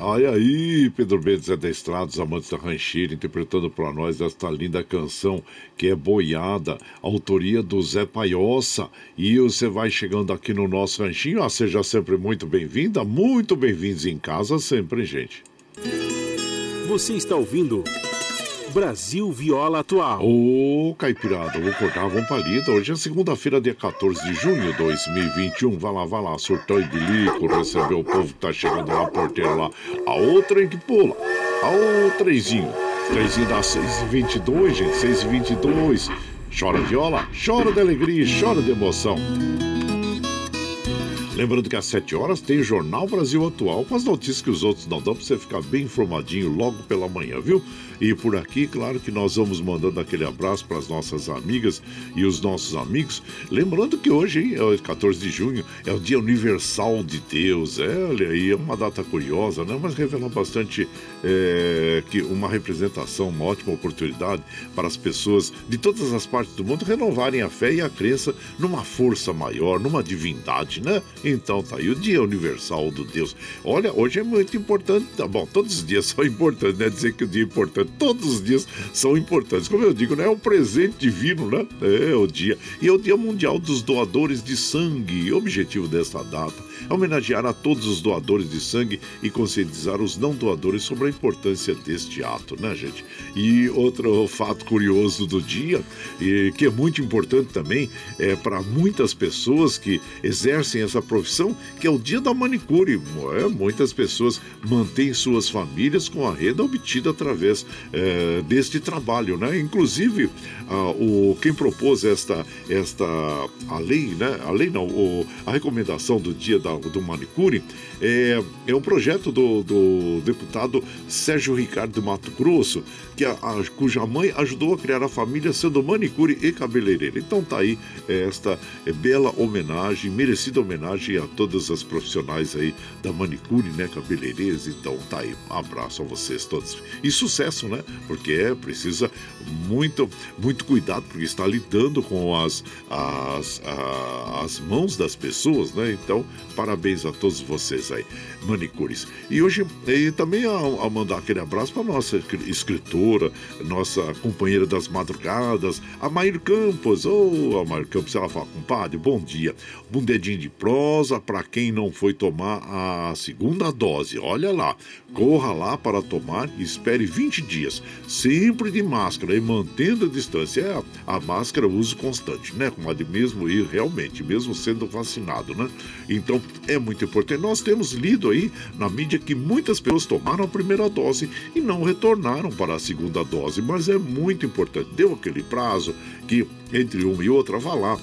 Olha aí, Pedro Bento Zé da amantes da rancheira, interpretando para nós esta linda canção que é Boiada, autoria do Zé Paiossa. E você vai chegando aqui no nosso ranchinho, ah, seja sempre muito bem-vinda, muito bem-vindos em casa sempre, gente. Você está ouvindo Brasil Viola Atual. Ô, Caipirada, vou cortar uma palida. Hoje é segunda-feira, dia 14 de junho de 2021. Vai lá, vai lá, surtão e bilico, recebeu o povo que tá chegando lá, porteiro lá. A outra que pula. A outra trenzinho. Trenzinho dá 6h22, gente, 6h22. Chora viola, chora de alegria, chora de emoção. Lembrando que às 7 horas tem o Jornal Brasil Atual com as notícias que os outros não dão para você ficar bem informadinho logo pela manhã, viu? E por aqui, claro que nós vamos mandando aquele abraço para as nossas amigas e os nossos amigos. Lembrando que hoje, hein, é o 14 de junho, é o Dia Universal de Deus. É, olha aí, é uma data curiosa, né? Mas revela bastante é, que uma representação, uma ótima oportunidade para as pessoas de todas as partes do mundo renovarem a fé e a crença numa força maior, numa divindade, né? Então tá aí o Dia Universal do Deus. Olha, hoje é muito importante, tá bom, todos os dias são (laughs) importantes, né? Dizer que o dia é importante, todos os dias são importantes. Como eu digo, né? É um presente divino, né? É o dia. E é o Dia Mundial dos Doadores de Sangue. O objetivo desta data homenagear a todos os doadores de sangue e conscientizar os não doadores sobre a importância deste ato, né, gente? E outro fato curioso do dia, e que é muito importante também, é para muitas pessoas que exercem essa profissão, que é o dia da manicure. É, muitas pessoas mantêm suas famílias com a renda obtida através é, deste trabalho, né? Inclusive, ah, o, quem propôs esta, esta a lei, né? A lei não, o, a recomendação do dia da, do manicure é, é um projeto do, do deputado Sérgio Ricardo Mato Grosso, que a, a- cuja mãe ajudou a criar a família sendo manicure e cabeleireira. Então tá aí esta é, bela homenagem, merecida homenagem a todas as profissionais aí da manicure, né, cabeleireiras. Então tá aí, um abraço a vocês todos. E sucesso, né? Porque é, precisa muito, muito cuidado, porque está lidando com as, as, as mãos das pessoas, né? Então, parabéns a todos vocês aí, manicures. E hoje, e também a, a mandar aquele abraço para nossa escri- escritora, nossa companheira das madrugadas, a Maír Campos. Ô, a Maír Campos, ela fala, compadre, bom dia. Um dedinho de prosa para quem não foi tomar a segunda dose. Olha lá, corra lá para tomar e espere 20 dias, sempre de máscara e mantendo a distância. É a máscara uso constante, né? Como a de mesmo ir realmente, mesmo sendo vacinado, né? Então é muito importante. Nós temos lido aí na mídia que muitas pessoas tomaram a primeira dose e não retornaram para a segunda dose, mas é muito importante. Deu aquele prazo que entre uma e outra vá lá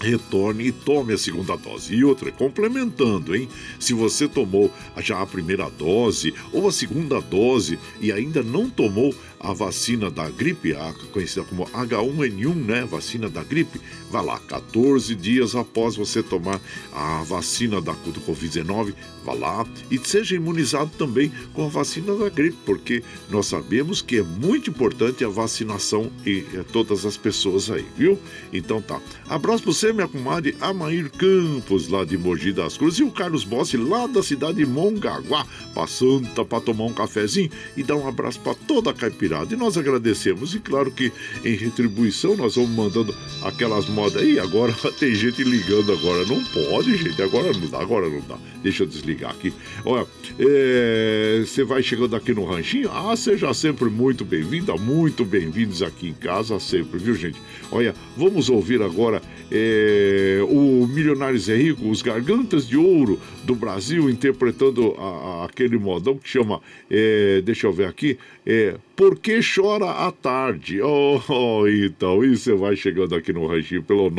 retorne e tome a segunda dose. E outra, complementando, hein? Se você tomou já a primeira dose ou a segunda dose e ainda não tomou a vacina da gripe, a conhecida como H1N1, né? Vacina da gripe, vá lá, 14 dias após você tomar a vacina da, do Covid-19, vá lá e seja imunizado também com a vacina da gripe, porque nós sabemos que é muito importante a vacinação e eh, todas as pessoas aí, viu? Então tá. Abraço pra você, minha comadre Amair Campos, lá de Mogi das Cruzes, e o Carlos Bossi, lá da cidade de Mongaguá, passando pra tomar um cafezinho e dar um abraço pra toda a caipirada. E nós agradecemos. E claro que em retribuição nós vamos mandando aquelas modas aí. Agora (laughs) tem gente ligando agora. Não pode, gente. Agora não dá, agora não dá. Deixa eu desligar aqui. Olha, é, você vai chegando aqui no ranchinho? Ah, seja sempre muito bem-vinda, muito bem-vindos aqui em casa sempre, viu, gente? Olha, vamos ouvir agora é, o Milionários é Rico, os Gargantas de Ouro do Brasil, interpretando a, a, aquele modão que chama, é, deixa eu ver aqui, é, Por que chora à tarde? Oh, oh, então, você vai chegando aqui no ranchinho pelo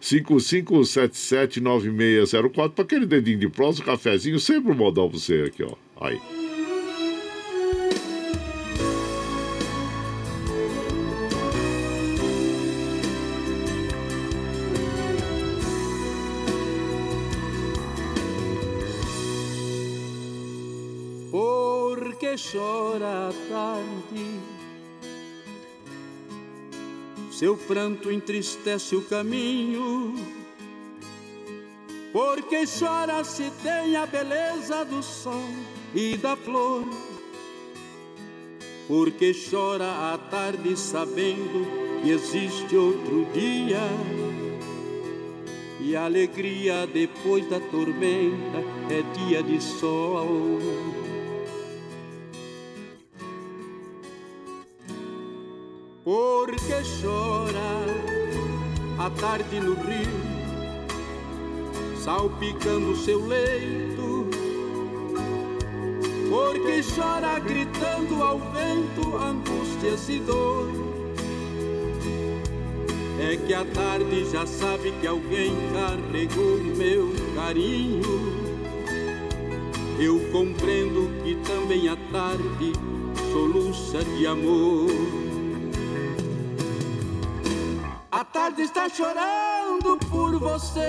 955779604 para aquele dedinho de prosa, um cafezinho, sempre um modão pra você aqui, ó. Aí. Chora à tarde, seu pranto entristece o caminho. Porque chora se tem a beleza do sol e da flor. Porque chora à tarde sabendo que existe outro dia. E a alegria depois da tormenta é dia de sol. Porque chora à tarde no rio, salpicando seu leito. Porque chora gritando ao vento angústias e dor. É que a tarde já sabe que alguém carregou meu carinho. Eu compreendo que também a tarde soluça de amor. Tarde está chorando por você,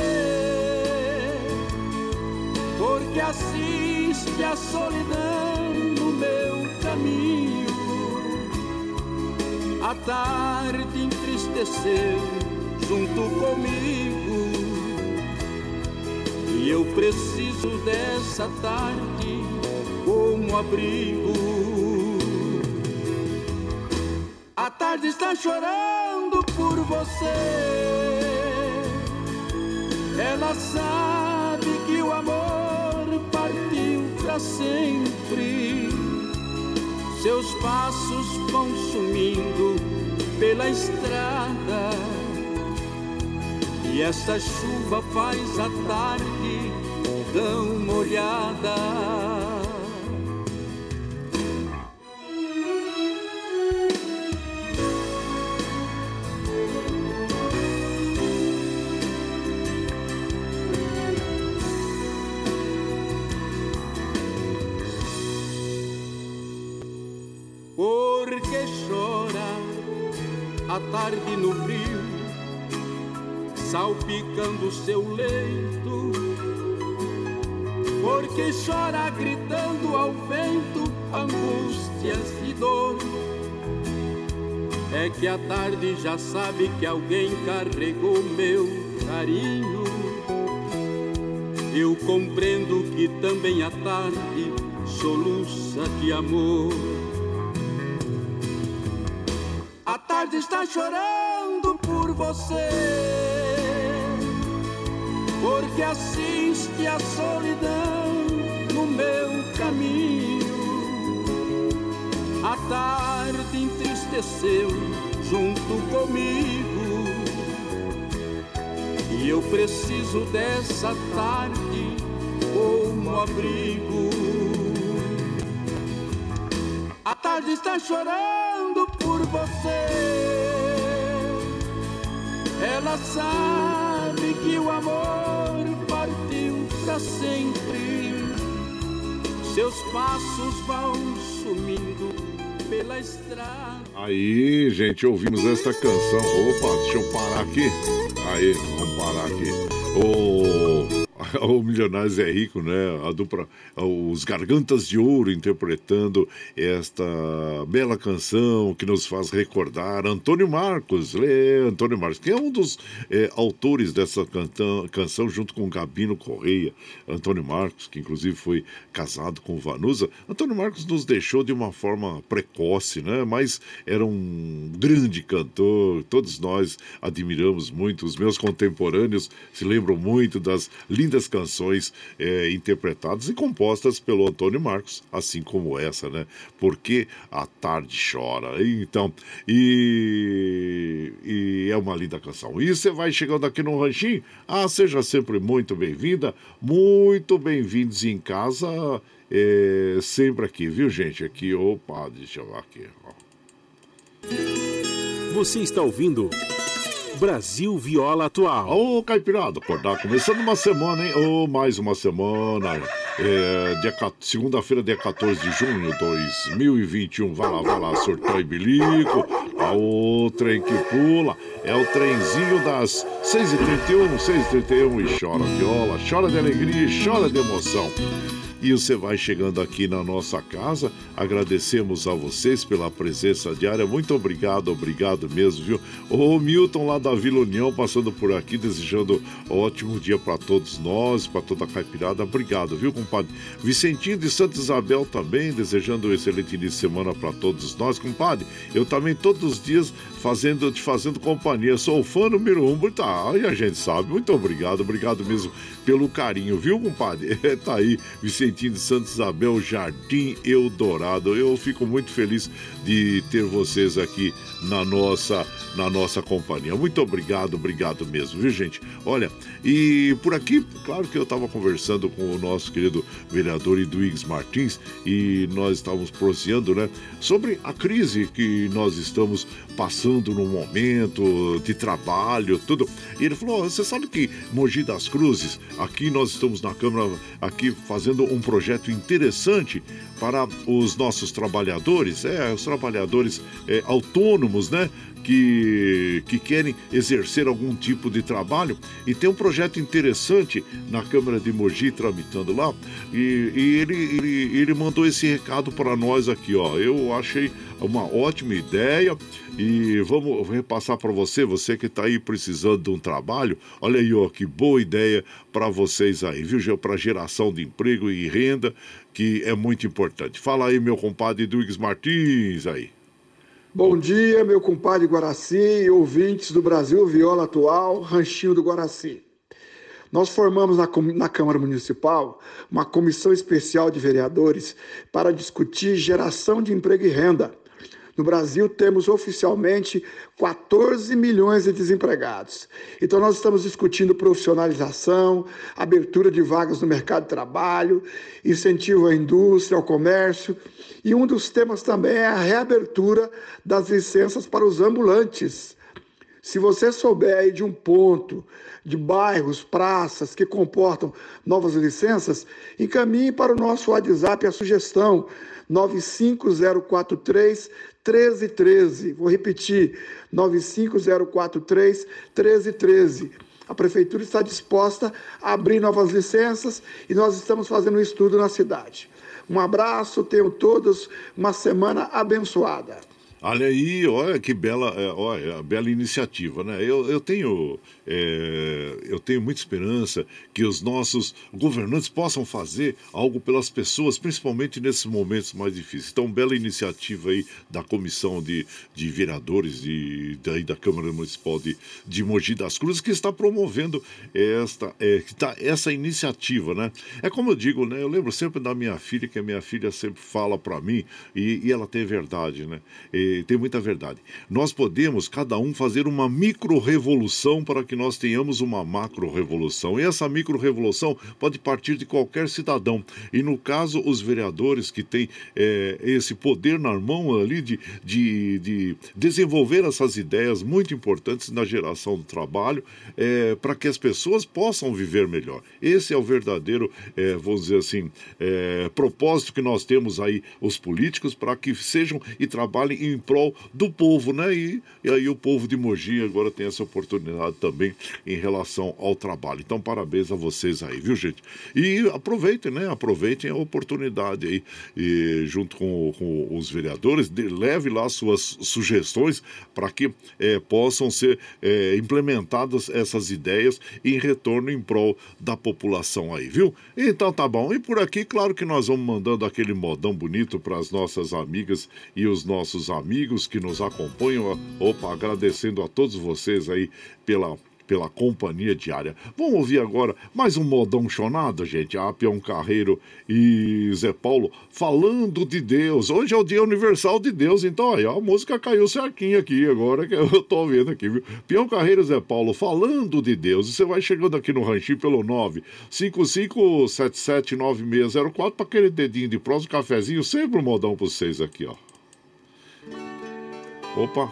porque assiste a solidão no meu caminho. A tarde entristeceu junto comigo, e eu preciso dessa tarde como abrigo. A tarde está chorando por você. Ela sabe que o amor partiu para sempre. Seus passos vão sumindo pela estrada. E essa chuva faz a tarde tão molhada. No rio, salpicando seu leito. Porque chora gritando ao vento angústias e dor. É que a tarde já sabe que alguém carregou meu carinho. Eu compreendo que também a tarde soluça de amor. A tarde está chorando você, porque assiste a solidão no meu caminho. A tarde entristeceu junto comigo, e eu preciso dessa tarde como abrigo. A tarde está chorando Sabe que o amor partiu para sempre. Seus passos vão sumindo pela estrada. Aí, gente, ouvimos esta canção. Opa, deixa eu parar aqui. Aí, vamos parar aqui. Ô. (laughs) o Milionários é Rico, né? A dupla, os Gargantas de Ouro interpretando esta bela canção que nos faz recordar Antônio Marcos, Lê, Antônio Marcos, que é um dos é, autores dessa cantão, canção junto com Gabino Correia. Antônio Marcos, que inclusive foi casado com Vanusa. Antônio Marcos nos deixou de uma forma precoce, né? Mas era um grande cantor, todos nós admiramos muito. Os meus contemporâneos se lembram muito das lindas canções é, interpretadas e compostas pelo Antônio Marcos, assim como essa, né? Porque a tarde chora. Então, e, e é uma linda canção. E você vai chegando aqui no Ranchinho, ah, seja sempre muito bem-vinda, muito bem-vindos em casa, é, sempre aqui, viu, gente? Aqui, opa, deixa eu ver aqui, ó. Você está ouvindo Brasil Viola Atual. Ô, Caipirada, acordar, começando uma semana, hein? Ô, mais uma semana. É, Segunda-feira, dia 14 de junho de 2021. Vai lá, vai lá, surtou e bilico. O trem que pula. É o trenzinho das 6h31, 6h31 e chora viola, chora de alegria e chora de emoção. E você vai chegando aqui na nossa casa. Agradecemos a vocês pela presença diária. Muito obrigado, obrigado mesmo, viu? O Milton lá da Vila União passando por aqui, desejando um ótimo dia para todos nós, para toda a caipirada. Obrigado, viu, compadre? Vicentinho de Santa Isabel também, desejando um excelente início de semana para todos nós, compadre. Eu também todos os dias fazendo, te fazendo companhia. Sou fã número um, tá? E a gente sabe. Muito obrigado, obrigado mesmo pelo carinho, viu, compadre? (laughs) tá aí, Vicentinho de Santa Isabel, Jardim Eldorado. Eu fico muito feliz de ter vocês aqui na nossa, na nossa companhia. Muito obrigado, obrigado mesmo, viu, gente? Olha, e por aqui, claro que eu estava conversando com o nosso querido vereador Eduígues Martins e nós estávamos proseando, né, sobre a crise que nós estamos passando no momento de trabalho, tudo. E ele falou: "Ó, você sabe que Mogi das Cruzes, aqui nós estamos na Câmara, aqui fazendo um projeto interessante para os nossos trabalhadores, é, os trabalhadores é, autônomos, né? Que, que querem exercer algum tipo de trabalho e tem um projeto interessante na Câmara de Mogi tramitando lá e, e ele, ele, ele mandou esse recado para nós aqui, ó. Eu achei uma ótima ideia e vamos repassar para você, você que está aí precisando de um trabalho. Olha aí, ó, que boa ideia para vocês aí, viu? Para geração de emprego e renda, que é muito importante. Fala aí, meu compadre Duígues Martins aí. Bom dia, meu compadre Guaraci e ouvintes do Brasil Viola Atual, Ranchinho do Guaraci. Nós formamos na, na Câmara Municipal uma comissão especial de vereadores para discutir geração de emprego e renda. No Brasil, temos oficialmente 14 milhões de desempregados. Então, nós estamos discutindo profissionalização, abertura de vagas no mercado de trabalho, incentivo à indústria, ao comércio. E um dos temas também é a reabertura das licenças para os ambulantes. Se você souber aí de um ponto, de bairros, praças que comportam novas licenças, encaminhe para o nosso WhatsApp a sugestão 95043 1313. Vou repetir, 95043 1313. A prefeitura está disposta a abrir novas licenças e nós estamos fazendo um estudo na cidade. Um abraço, tenham todos uma semana abençoada. Olha aí, olha que bela, é, olha, bela iniciativa, né? Eu, eu tenho é, eu tenho muita esperança que os nossos governantes possam fazer algo pelas pessoas, principalmente nesses momentos mais difíceis. Então, bela iniciativa aí da comissão de, de vereadores de, daí da Câmara Municipal de, de Mogi das Cruzes que está promovendo esta, é, que tá, essa iniciativa, né? É como eu digo, né? Eu lembro sempre da minha filha, que a minha filha sempre fala para mim, e, e ela tem verdade, né? E tem muita verdade. Nós podemos, cada um, fazer uma micro-revolução para que nós tenhamos uma macro-revolução. E essa micro-revolução pode partir de qualquer cidadão. E no caso, os vereadores que têm eh, esse poder na mão ali de, de, de desenvolver essas ideias muito importantes na geração do trabalho, eh, para que as pessoas possam viver melhor. Esse é o verdadeiro, eh, vamos dizer assim, propósito que nós temos aí, os políticos, para que sejam e trabalhem em prol do povo, né? E, e aí o povo de Mogi agora tem essa oportunidade também em relação ao trabalho. Então, parabéns a vocês aí, viu, gente? E aproveitem, né? Aproveitem a oportunidade aí, e, junto com, com os vereadores, de, leve lá suas sugestões para que eh, possam ser eh, implementadas essas ideias em retorno em prol da população aí, viu? Então tá bom. E por aqui, claro que nós vamos mandando aquele modão bonito para as nossas amigas e os nossos amigos que nos acompanham. Opa, agradecendo a todos vocês aí pela pela companhia diária. Vamos ouvir agora mais um modão chonado, gente. A Peão Carreiro e Zé Paulo falando de Deus. Hoje é o Dia Universal de Deus, então aí ó, a música caiu certinho aqui agora que eu tô vendo aqui, viu? Peão Carreiro e Zé Paulo falando de Deus. E você vai chegando aqui no ranchinho pelo 955779604 para aquele dedinho de próximo cafezinho, sempre um modão para vocês aqui, ó. Opa,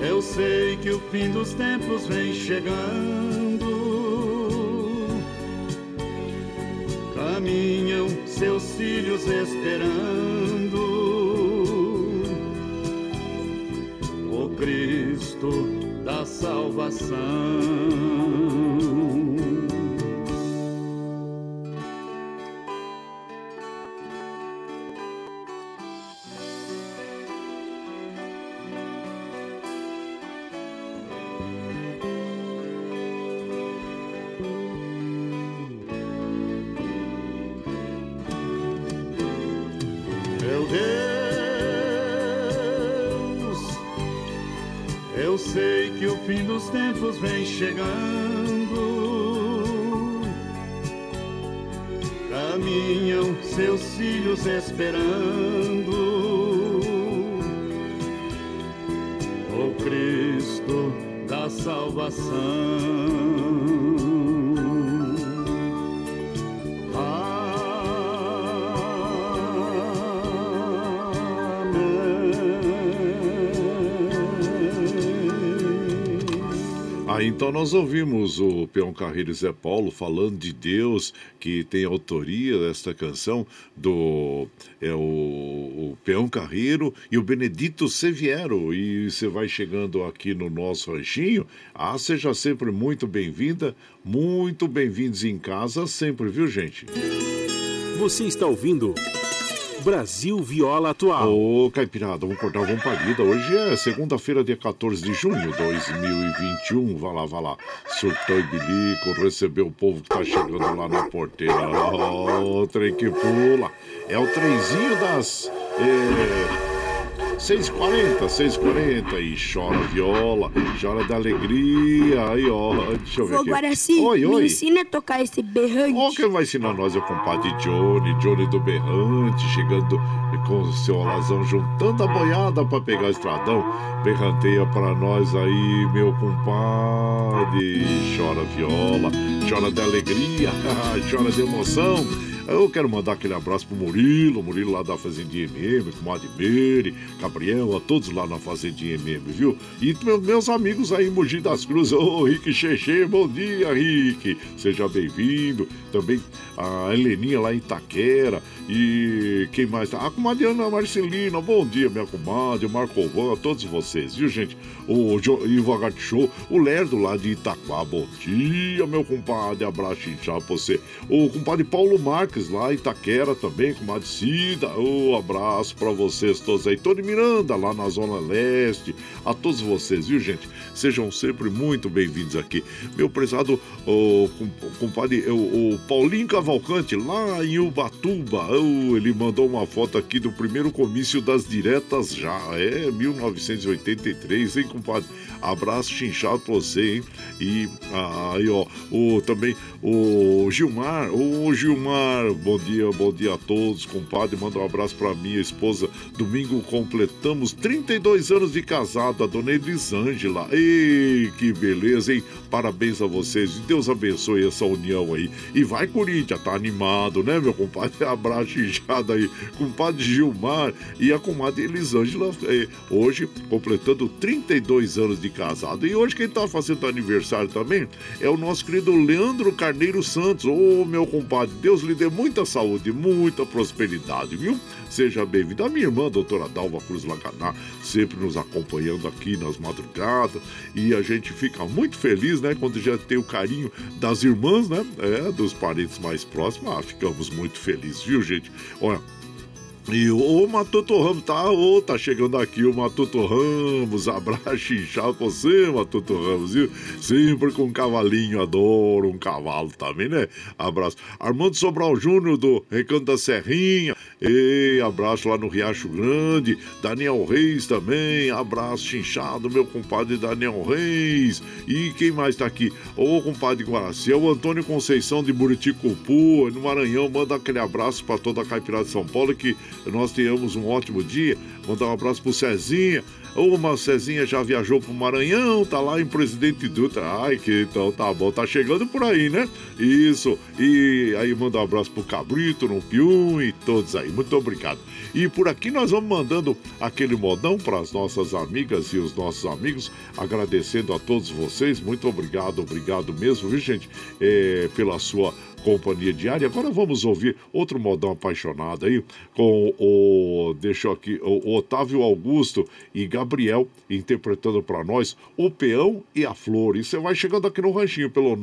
eu sei que o fim dos tempos vem chegando. Caminham seus filhos esperando o Cristo da salvação. Então nós ouvimos o Peão Carreiro Zé Paulo falando de Deus, que tem autoria desta canção do é, o, o Peão Carreiro e o Benedito Seviero. E você vai chegando aqui no nosso ranchinho. Ah, seja sempre muito bem-vinda, muito bem-vindos em casa sempre, viu, gente? Você está ouvindo Brasil Viola Atual. Ô, Caipirada, vamos cortar uma palida. Hoje é segunda-feira, dia 14 de junho de 2021. Vai lá, vai lá. Surtou e bilico, recebeu o povo que tá chegando lá na porteira. Ó, o trem que pula. É o trenzinho das. É... 6h40, 6h40 e chora viola, chora da alegria. Aí, ó, deixa eu ver Ô, aqui. Guaraci, Oi, me oi. ensina a tocar esse berrante. Ó, quem vai ensinar nós é o compadre Johnny, Johnny do Berrante, chegando com o seu alazão, juntando a boiada pra pegar o estradão. Berranteia pra nós aí, meu compadre. Chora viola, chora de alegria, (laughs) chora de emoção. Eu quero mandar aquele abraço pro Murilo, Murilo lá da Fazendinha MM, comadre Meire, Gabriel, a todos lá na Fazendinha MM, viu? E meu- meus amigos aí Mogi das Cruzes, ô Rick Cheche, bom dia, Rick, seja bem-vindo. Também a Heleninha lá em Itaquera e quem mais tá? A comadre Ana Marcelina, bom dia, minha comadre, Marco Van, a todos vocês, viu, gente? O jo, Ivo Show, o Lerdo lá de Itaquá, bom dia, meu compadre, abraço inchado pra você. O compadre Paulo Marques lá em Itaquera também, comadre Cida, ô, abraço pra vocês todos aí. Tony Miranda lá na Zona Leste, a todos vocês, viu, gente? Sejam sempre muito bem-vindos aqui. Meu prezado o com- compadre, o, o Paulinho Cavalcante, lá em Ubatuba, ô, ele mandou uma foto aqui do primeiro comício das diretas já, é 1983, hein, compadre? Abraço chinchado pra você, hein? E aí, ó, o, também o Gilmar, ô Gilmar, bom dia, bom dia a todos, compadre. Manda um abraço pra minha esposa. Domingo completamos 32 anos de casado, a dona Elisângela. Ei, que beleza, hein? Parabéns a vocês Deus abençoe essa união aí. E vai, Corinthians, tá animado, né, meu compadre? (laughs) Abraço inchado aí, compadre Gilmar e a comadre Elisângela, eh, hoje completando 32 anos de casado. E hoje quem tá fazendo aniversário também é o nosso querido Leandro Carneiro Santos. Ô, meu compadre, Deus lhe dê muita saúde, muita prosperidade, viu? Seja bem-vindo. A minha irmã, doutora Dalva Cruz Laganá, sempre nos acompanhando aqui nas madrugadas. E a gente fica muito feliz, né? Quando já tem o carinho das irmãs, né? É, dos parentes mais próximos. Ah, ficamos muito felizes, viu, gente? Olha, e o Matuto Ramos, tá? Ô, tá chegando aqui o Matuto Ramos. (laughs) Abraço inchado pra você, Matuto Ramos, viu? Sempre com um cavalinho, adoro um cavalo também, né? Abraço. Armando Sobral Júnior do Recanto da Serrinha. Ei, abraço lá no Riacho Grande. Daniel Reis também. Abraço chinchado, meu compadre Daniel Reis. E quem mais tá aqui? Ô, compadre Guaraci, é o Antônio Conceição de Buriticupu, no Maranhão. Manda aquele abraço pra toda a Caipirada de São Paulo que nós tenhamos um ótimo dia. Mandar um abraço pro Cezinha. Ô, mas Cezinha já viajou pro Maranhão, tá lá em Presidente Dutra. Ai, que então tá bom, tá chegando por aí, né? Isso. E aí manda um abraço pro Cabrito, no Pium e todos aí. Muito obrigado. E por aqui nós vamos mandando aquele modão para as nossas amigas e os nossos amigos, agradecendo a todos vocês. Muito obrigado, obrigado mesmo, viu, gente, É, pela sua companhia diária. Agora vamos ouvir outro modão apaixonado aí com o deixa eu aqui o Otávio Augusto e Gabriel interpretando para nós o peão e a flor. E você vai chegando aqui no ranchinho pelo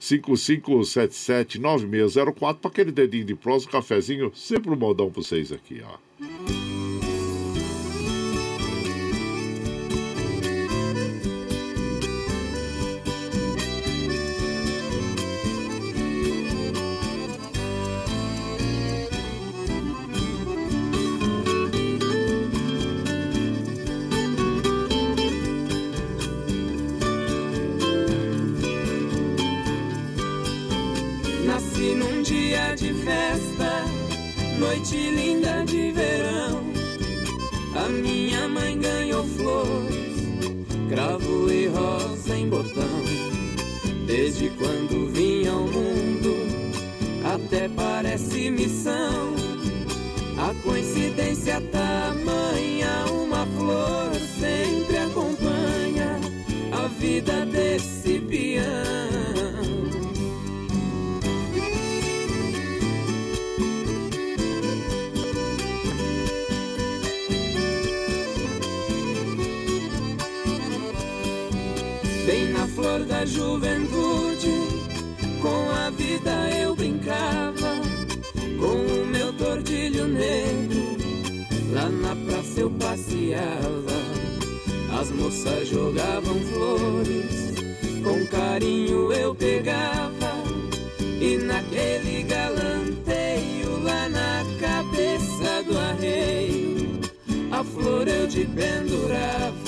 955779604 para aquele dedinho de prosa, um cafezinho, sempre um modão para vocês aqui, ó. Noite linda de verão. juventude, com a vida eu brincava, com o meu tordilho negro, lá na praça eu passeava, as moças jogavam flores, com carinho eu pegava, e naquele galanteio lá na cabeça do arreio, a flor eu te pendurava.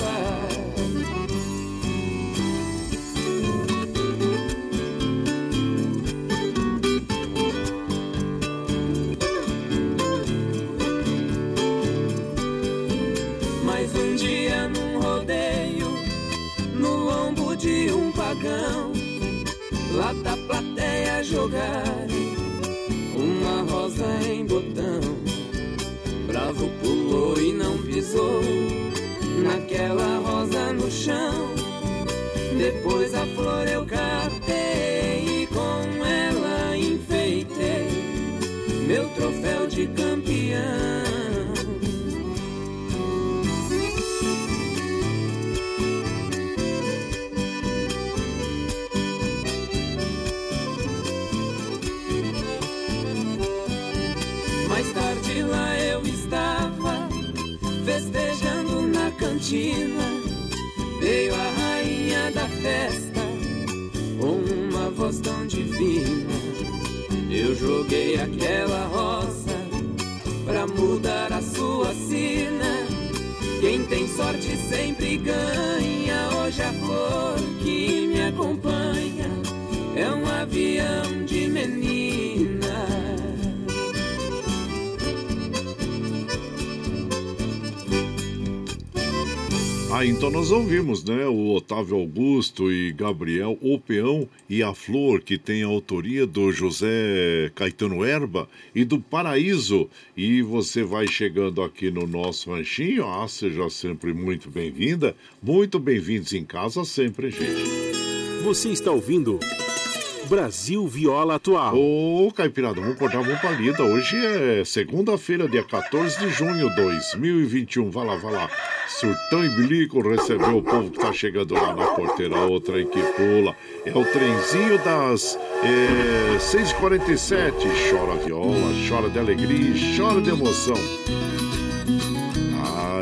Naquela rosa no chão. Depois a flor eu catei e com ela enfeitei meu troféu de campeão. Veio a rainha da festa com uma voz tão divina. Eu joguei aquela rosa pra mudar a sua sina. Quem tem sorte sempre ganha. Hoje a flor que me acompanha é um avião de menina. Ah, então nós ouvimos, né? O Otávio Augusto e Gabriel O Peão e a Flor, que tem a autoria do José Caetano Erba e do Paraíso. E você vai chegando aqui no nosso ranchinho. Ah, seja sempre muito bem-vinda. Muito bem-vindos em casa sempre, gente. Você está ouvindo Brasil Viola Atual. Ô, Caipirada, vamos cortar, vamos pra lida. Hoje é segunda-feira, dia 14 de junho de 2021. Vai lá, vai lá. Surtão e Bilico recebeu o povo que tá chegando lá na porteira. Outra que pula. É o trenzinho das é, 6h47. Chora viola, chora de alegria, chora de emoção.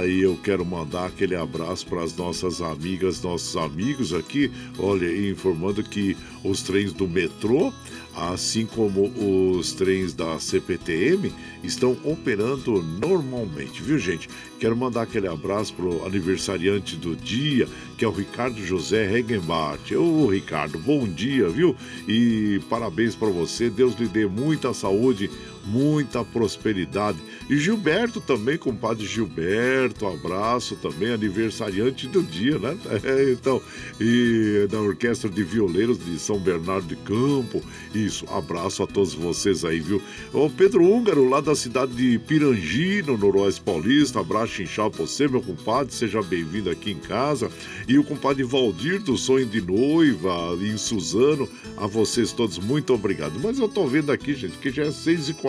E eu quero mandar aquele abraço para as nossas amigas, nossos amigos aqui. Olha, informando que os trens do metrô, assim como os trens da CPTM, estão operando normalmente, viu, gente? Quero mandar aquele abraço pro aniversariante do dia, que é o Ricardo José Regenbart. Ô, Ricardo, bom dia, viu? E parabéns para você. Deus lhe dê muita saúde, muita prosperidade. E Gilberto também, compadre Gilberto, abraço também, aniversariante do dia, né? (laughs) É, então, e da Orquestra de Violeiros de São Bernardo de Campo. Isso, abraço a todos vocês aí, viu? O Pedro Húngaro, lá da cidade de Pirangi, no Noroeste Paulista, abraço inchado você, meu compadre, seja bem-vindo aqui em casa. E o compadre Valdir do Sonho de Noiva, em Suzano, a vocês todos, muito obrigado. Mas eu tô vendo aqui, gente, que já é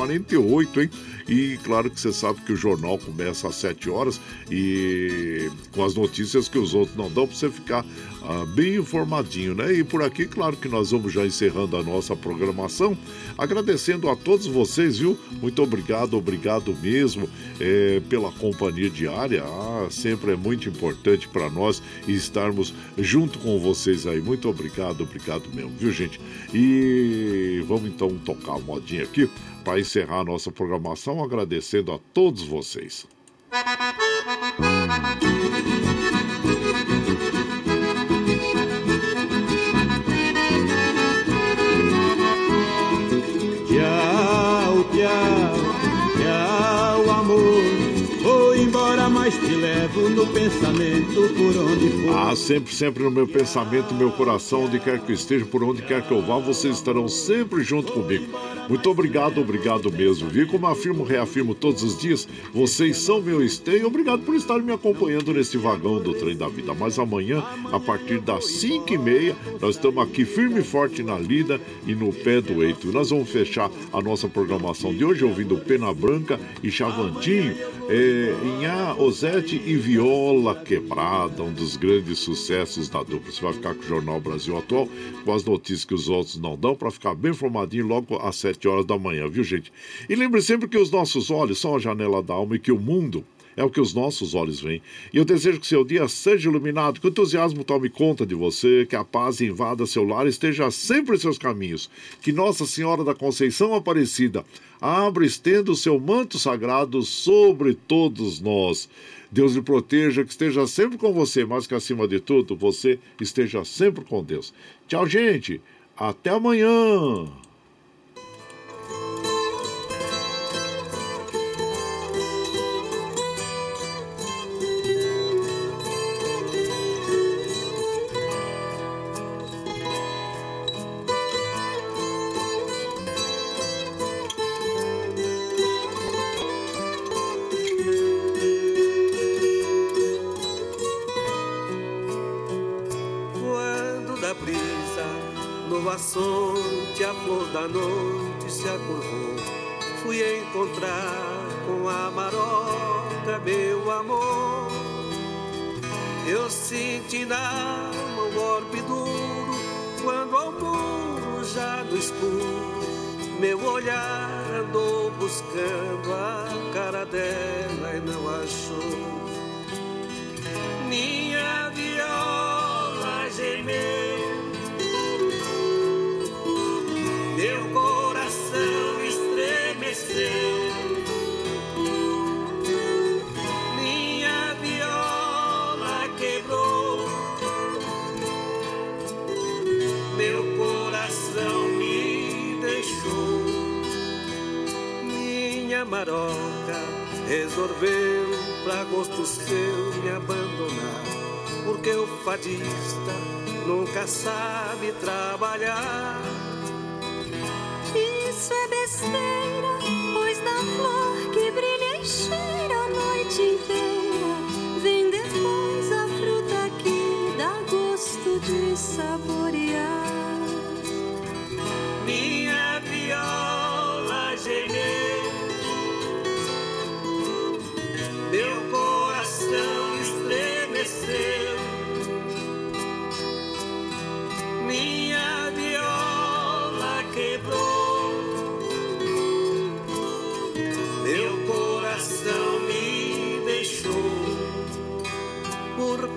6h48, hein? E claro que você sabe que o jornal começa às 7 horas e com as notícias que os outros não dão, pra você ficar ah, bem informadinho, né? E por aqui, claro que nós vamos já encerrando a nossa programação, agradecendo a todos vocês, viu? Muito obrigado, obrigado mesmo eh, pela companhia diária. Ah, sempre é muito importante para nós estarmos junto com vocês aí. Muito obrigado, obrigado mesmo, viu, gente? E vamos então tocar a modinha aqui para encerrar a nossa programação, agradecendo a todos vocês. No pensamento por onde for. Ah, sempre, sempre no meu pensamento, meu coração, onde quer que eu esteja, por onde quer que eu vá, vocês estarão sempre junto comigo. Muito obrigado, obrigado mesmo. Vi como afirmo, reafirmo todos os dias, vocês são meu esteio. Obrigado por estar me acompanhando nesse vagão do trem da vida. Mas amanhã, a partir das 5 e meia, nós estamos aqui firme e forte na lida e no pé do eito. Nós vamos fechar a nossa programação de hoje ouvindo Pena Branca e Chavantinho, é, Inhá, Osete e Viola Quebrada, um dos grandes sucessos da dupla. Você vai ficar com o Jornal Brasil Atual, com as notícias que os outros não dão, para ficar bem informadinho logo às 7 horas da manhã, viu, gente? E lembre sempre que os nossos olhos são a janela da alma e que o mundo é o que os nossos olhos veem. E eu desejo que seu dia seja iluminado, que o entusiasmo tome conta de você, que a paz invada seu lar e esteja sempre em seus caminhos. Que Nossa Senhora da Conceição Aparecida abra e estenda o seu manto sagrado sobre todos nós. Deus lhe proteja, que esteja sempre com você, mas que acima de tudo você esteja sempre com Deus. Tchau, gente. Até amanhã. Fadista nunca sabe trabalhar. Isso é besteira,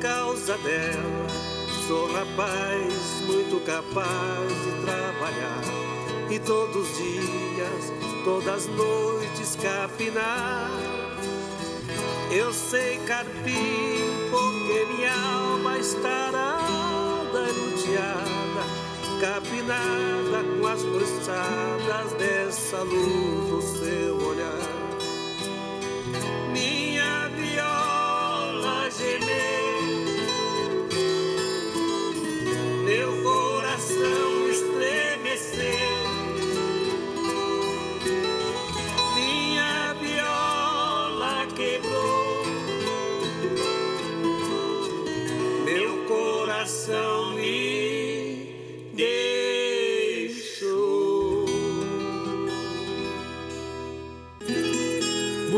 causa dela, sou rapaz muito capaz de trabalhar e todos os dias, todas as noites capinar. Eu sei carpir porque minha alma estará luteada, capinada com as cruzadas dessa luz do seu olhar.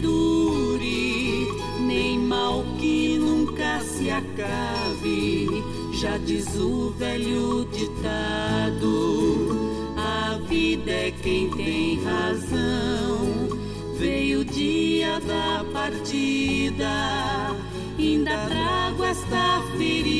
Dure, nem mal que nunca se acabe. Já diz o velho ditado: a vida é quem tem razão. Veio o dia da partida, ainda trago esta ferida.